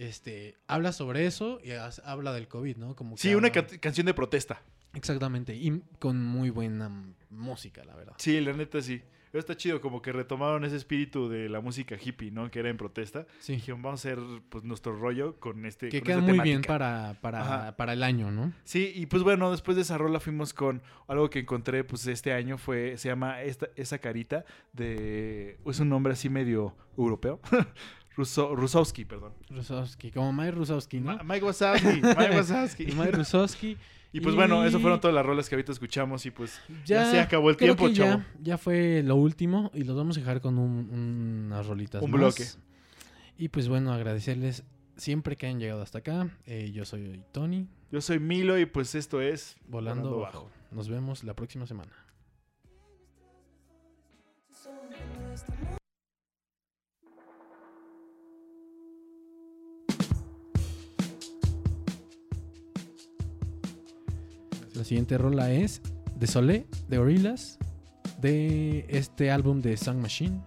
Este, habla sobre eso y habla del COVID, ¿no? Como Sí, una canción de protesta. Exactamente, y con muy buena música, la verdad. Sí, la neta sí. Pero está chido, como que retomaron ese espíritu de la música hippie, ¿no? Que era en protesta. Sí. Dijeron, vamos a hacer pues, nuestro rollo con este. Que con queda esta muy bien temática". para, para, para el año, ¿no? Sí, y pues bueno, después de esa rola fuimos con algo que encontré pues este año fue, se llama esta, esa carita de, es un nombre así medio europeo, Ruso, Rusowski, perdón. Rusowski, como Mike Rusowski, ¿no? Ma- Mike Wazowski, Mike Wazowski. Mike Rusowski. Y pues bueno, eso fueron todas las rolas que ahorita escuchamos y pues ya, se acabó el creo tiempo, que chavo. Ya, ya fue lo último y los vamos a dejar con un- unas rolitas Un más. bloque. Y pues bueno, agradecerles siempre que hayan llegado hasta acá. Eh, yo soy Tony, Yo soy Milo y pues esto es volando, bajo. Nos vemos la próxima semana. La siguiente rola es de Solé, de Gorillaz, de este álbum de Song Machine.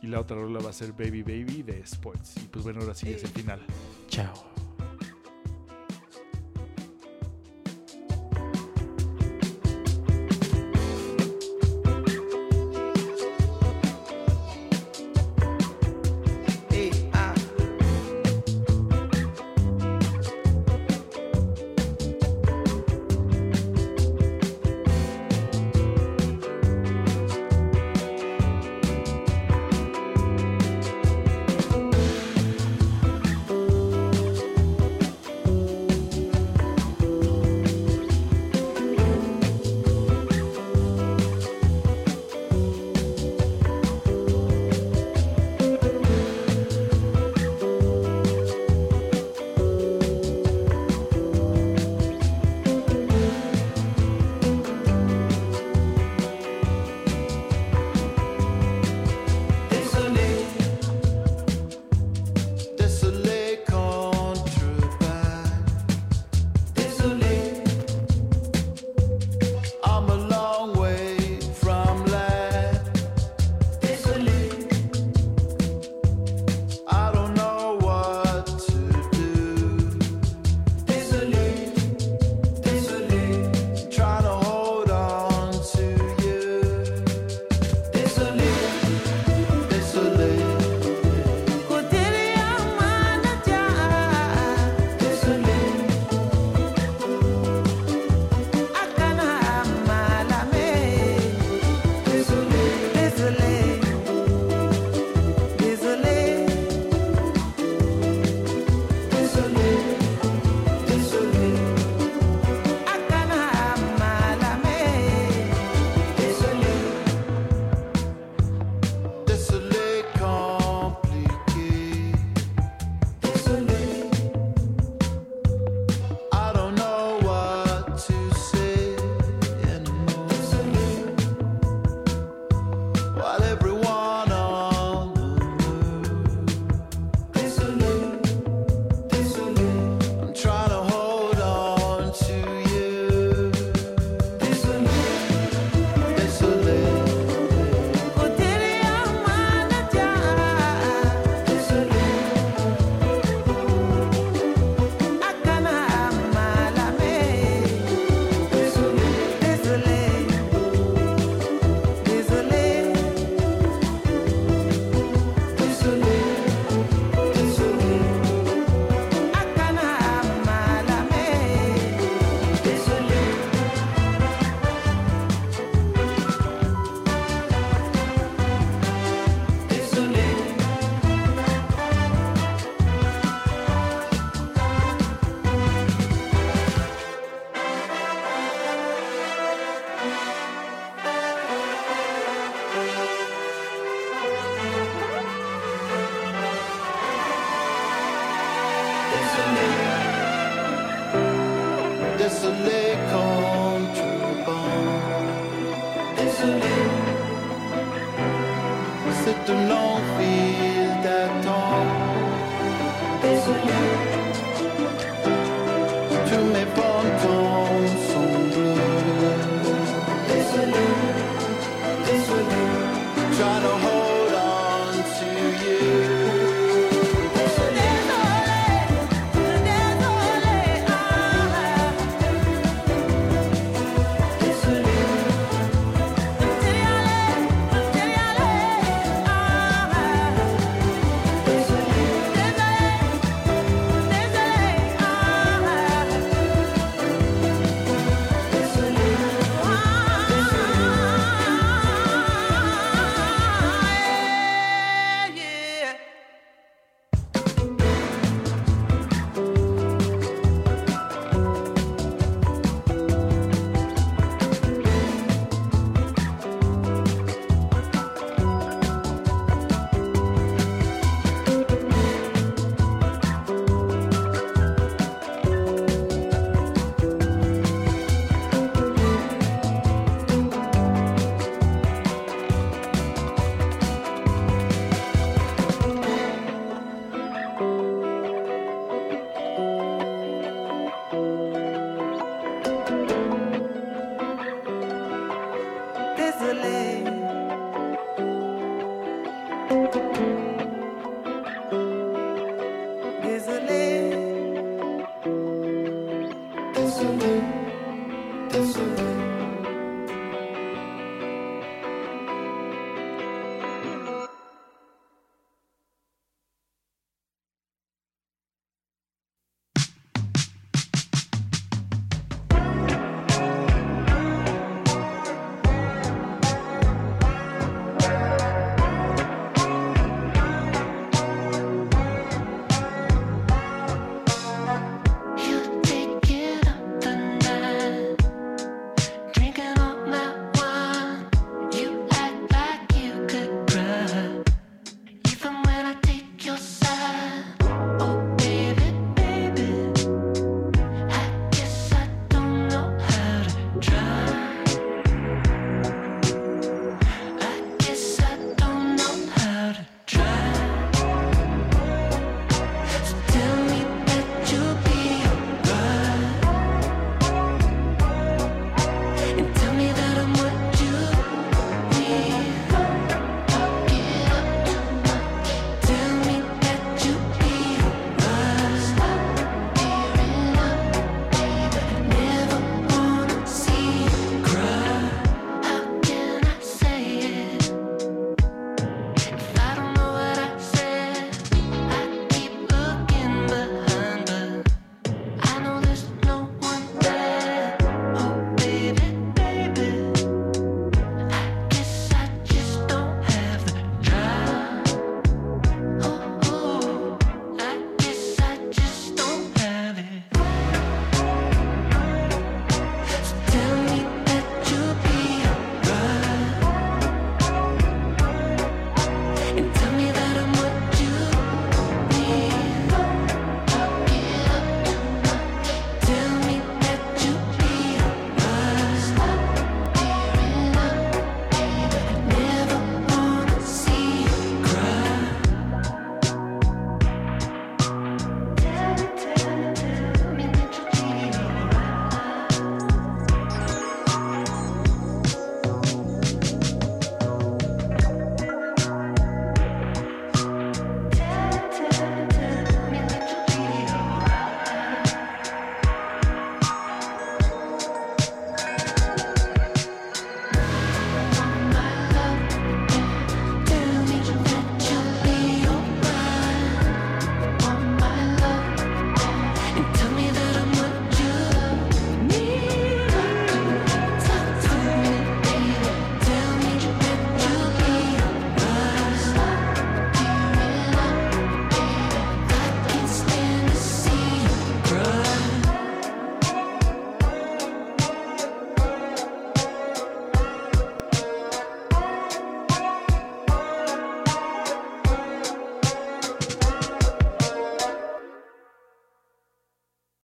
Y la otra rola va a ser Baby Baby de Sports. Y pues bueno, ahora sí es el final. Chao.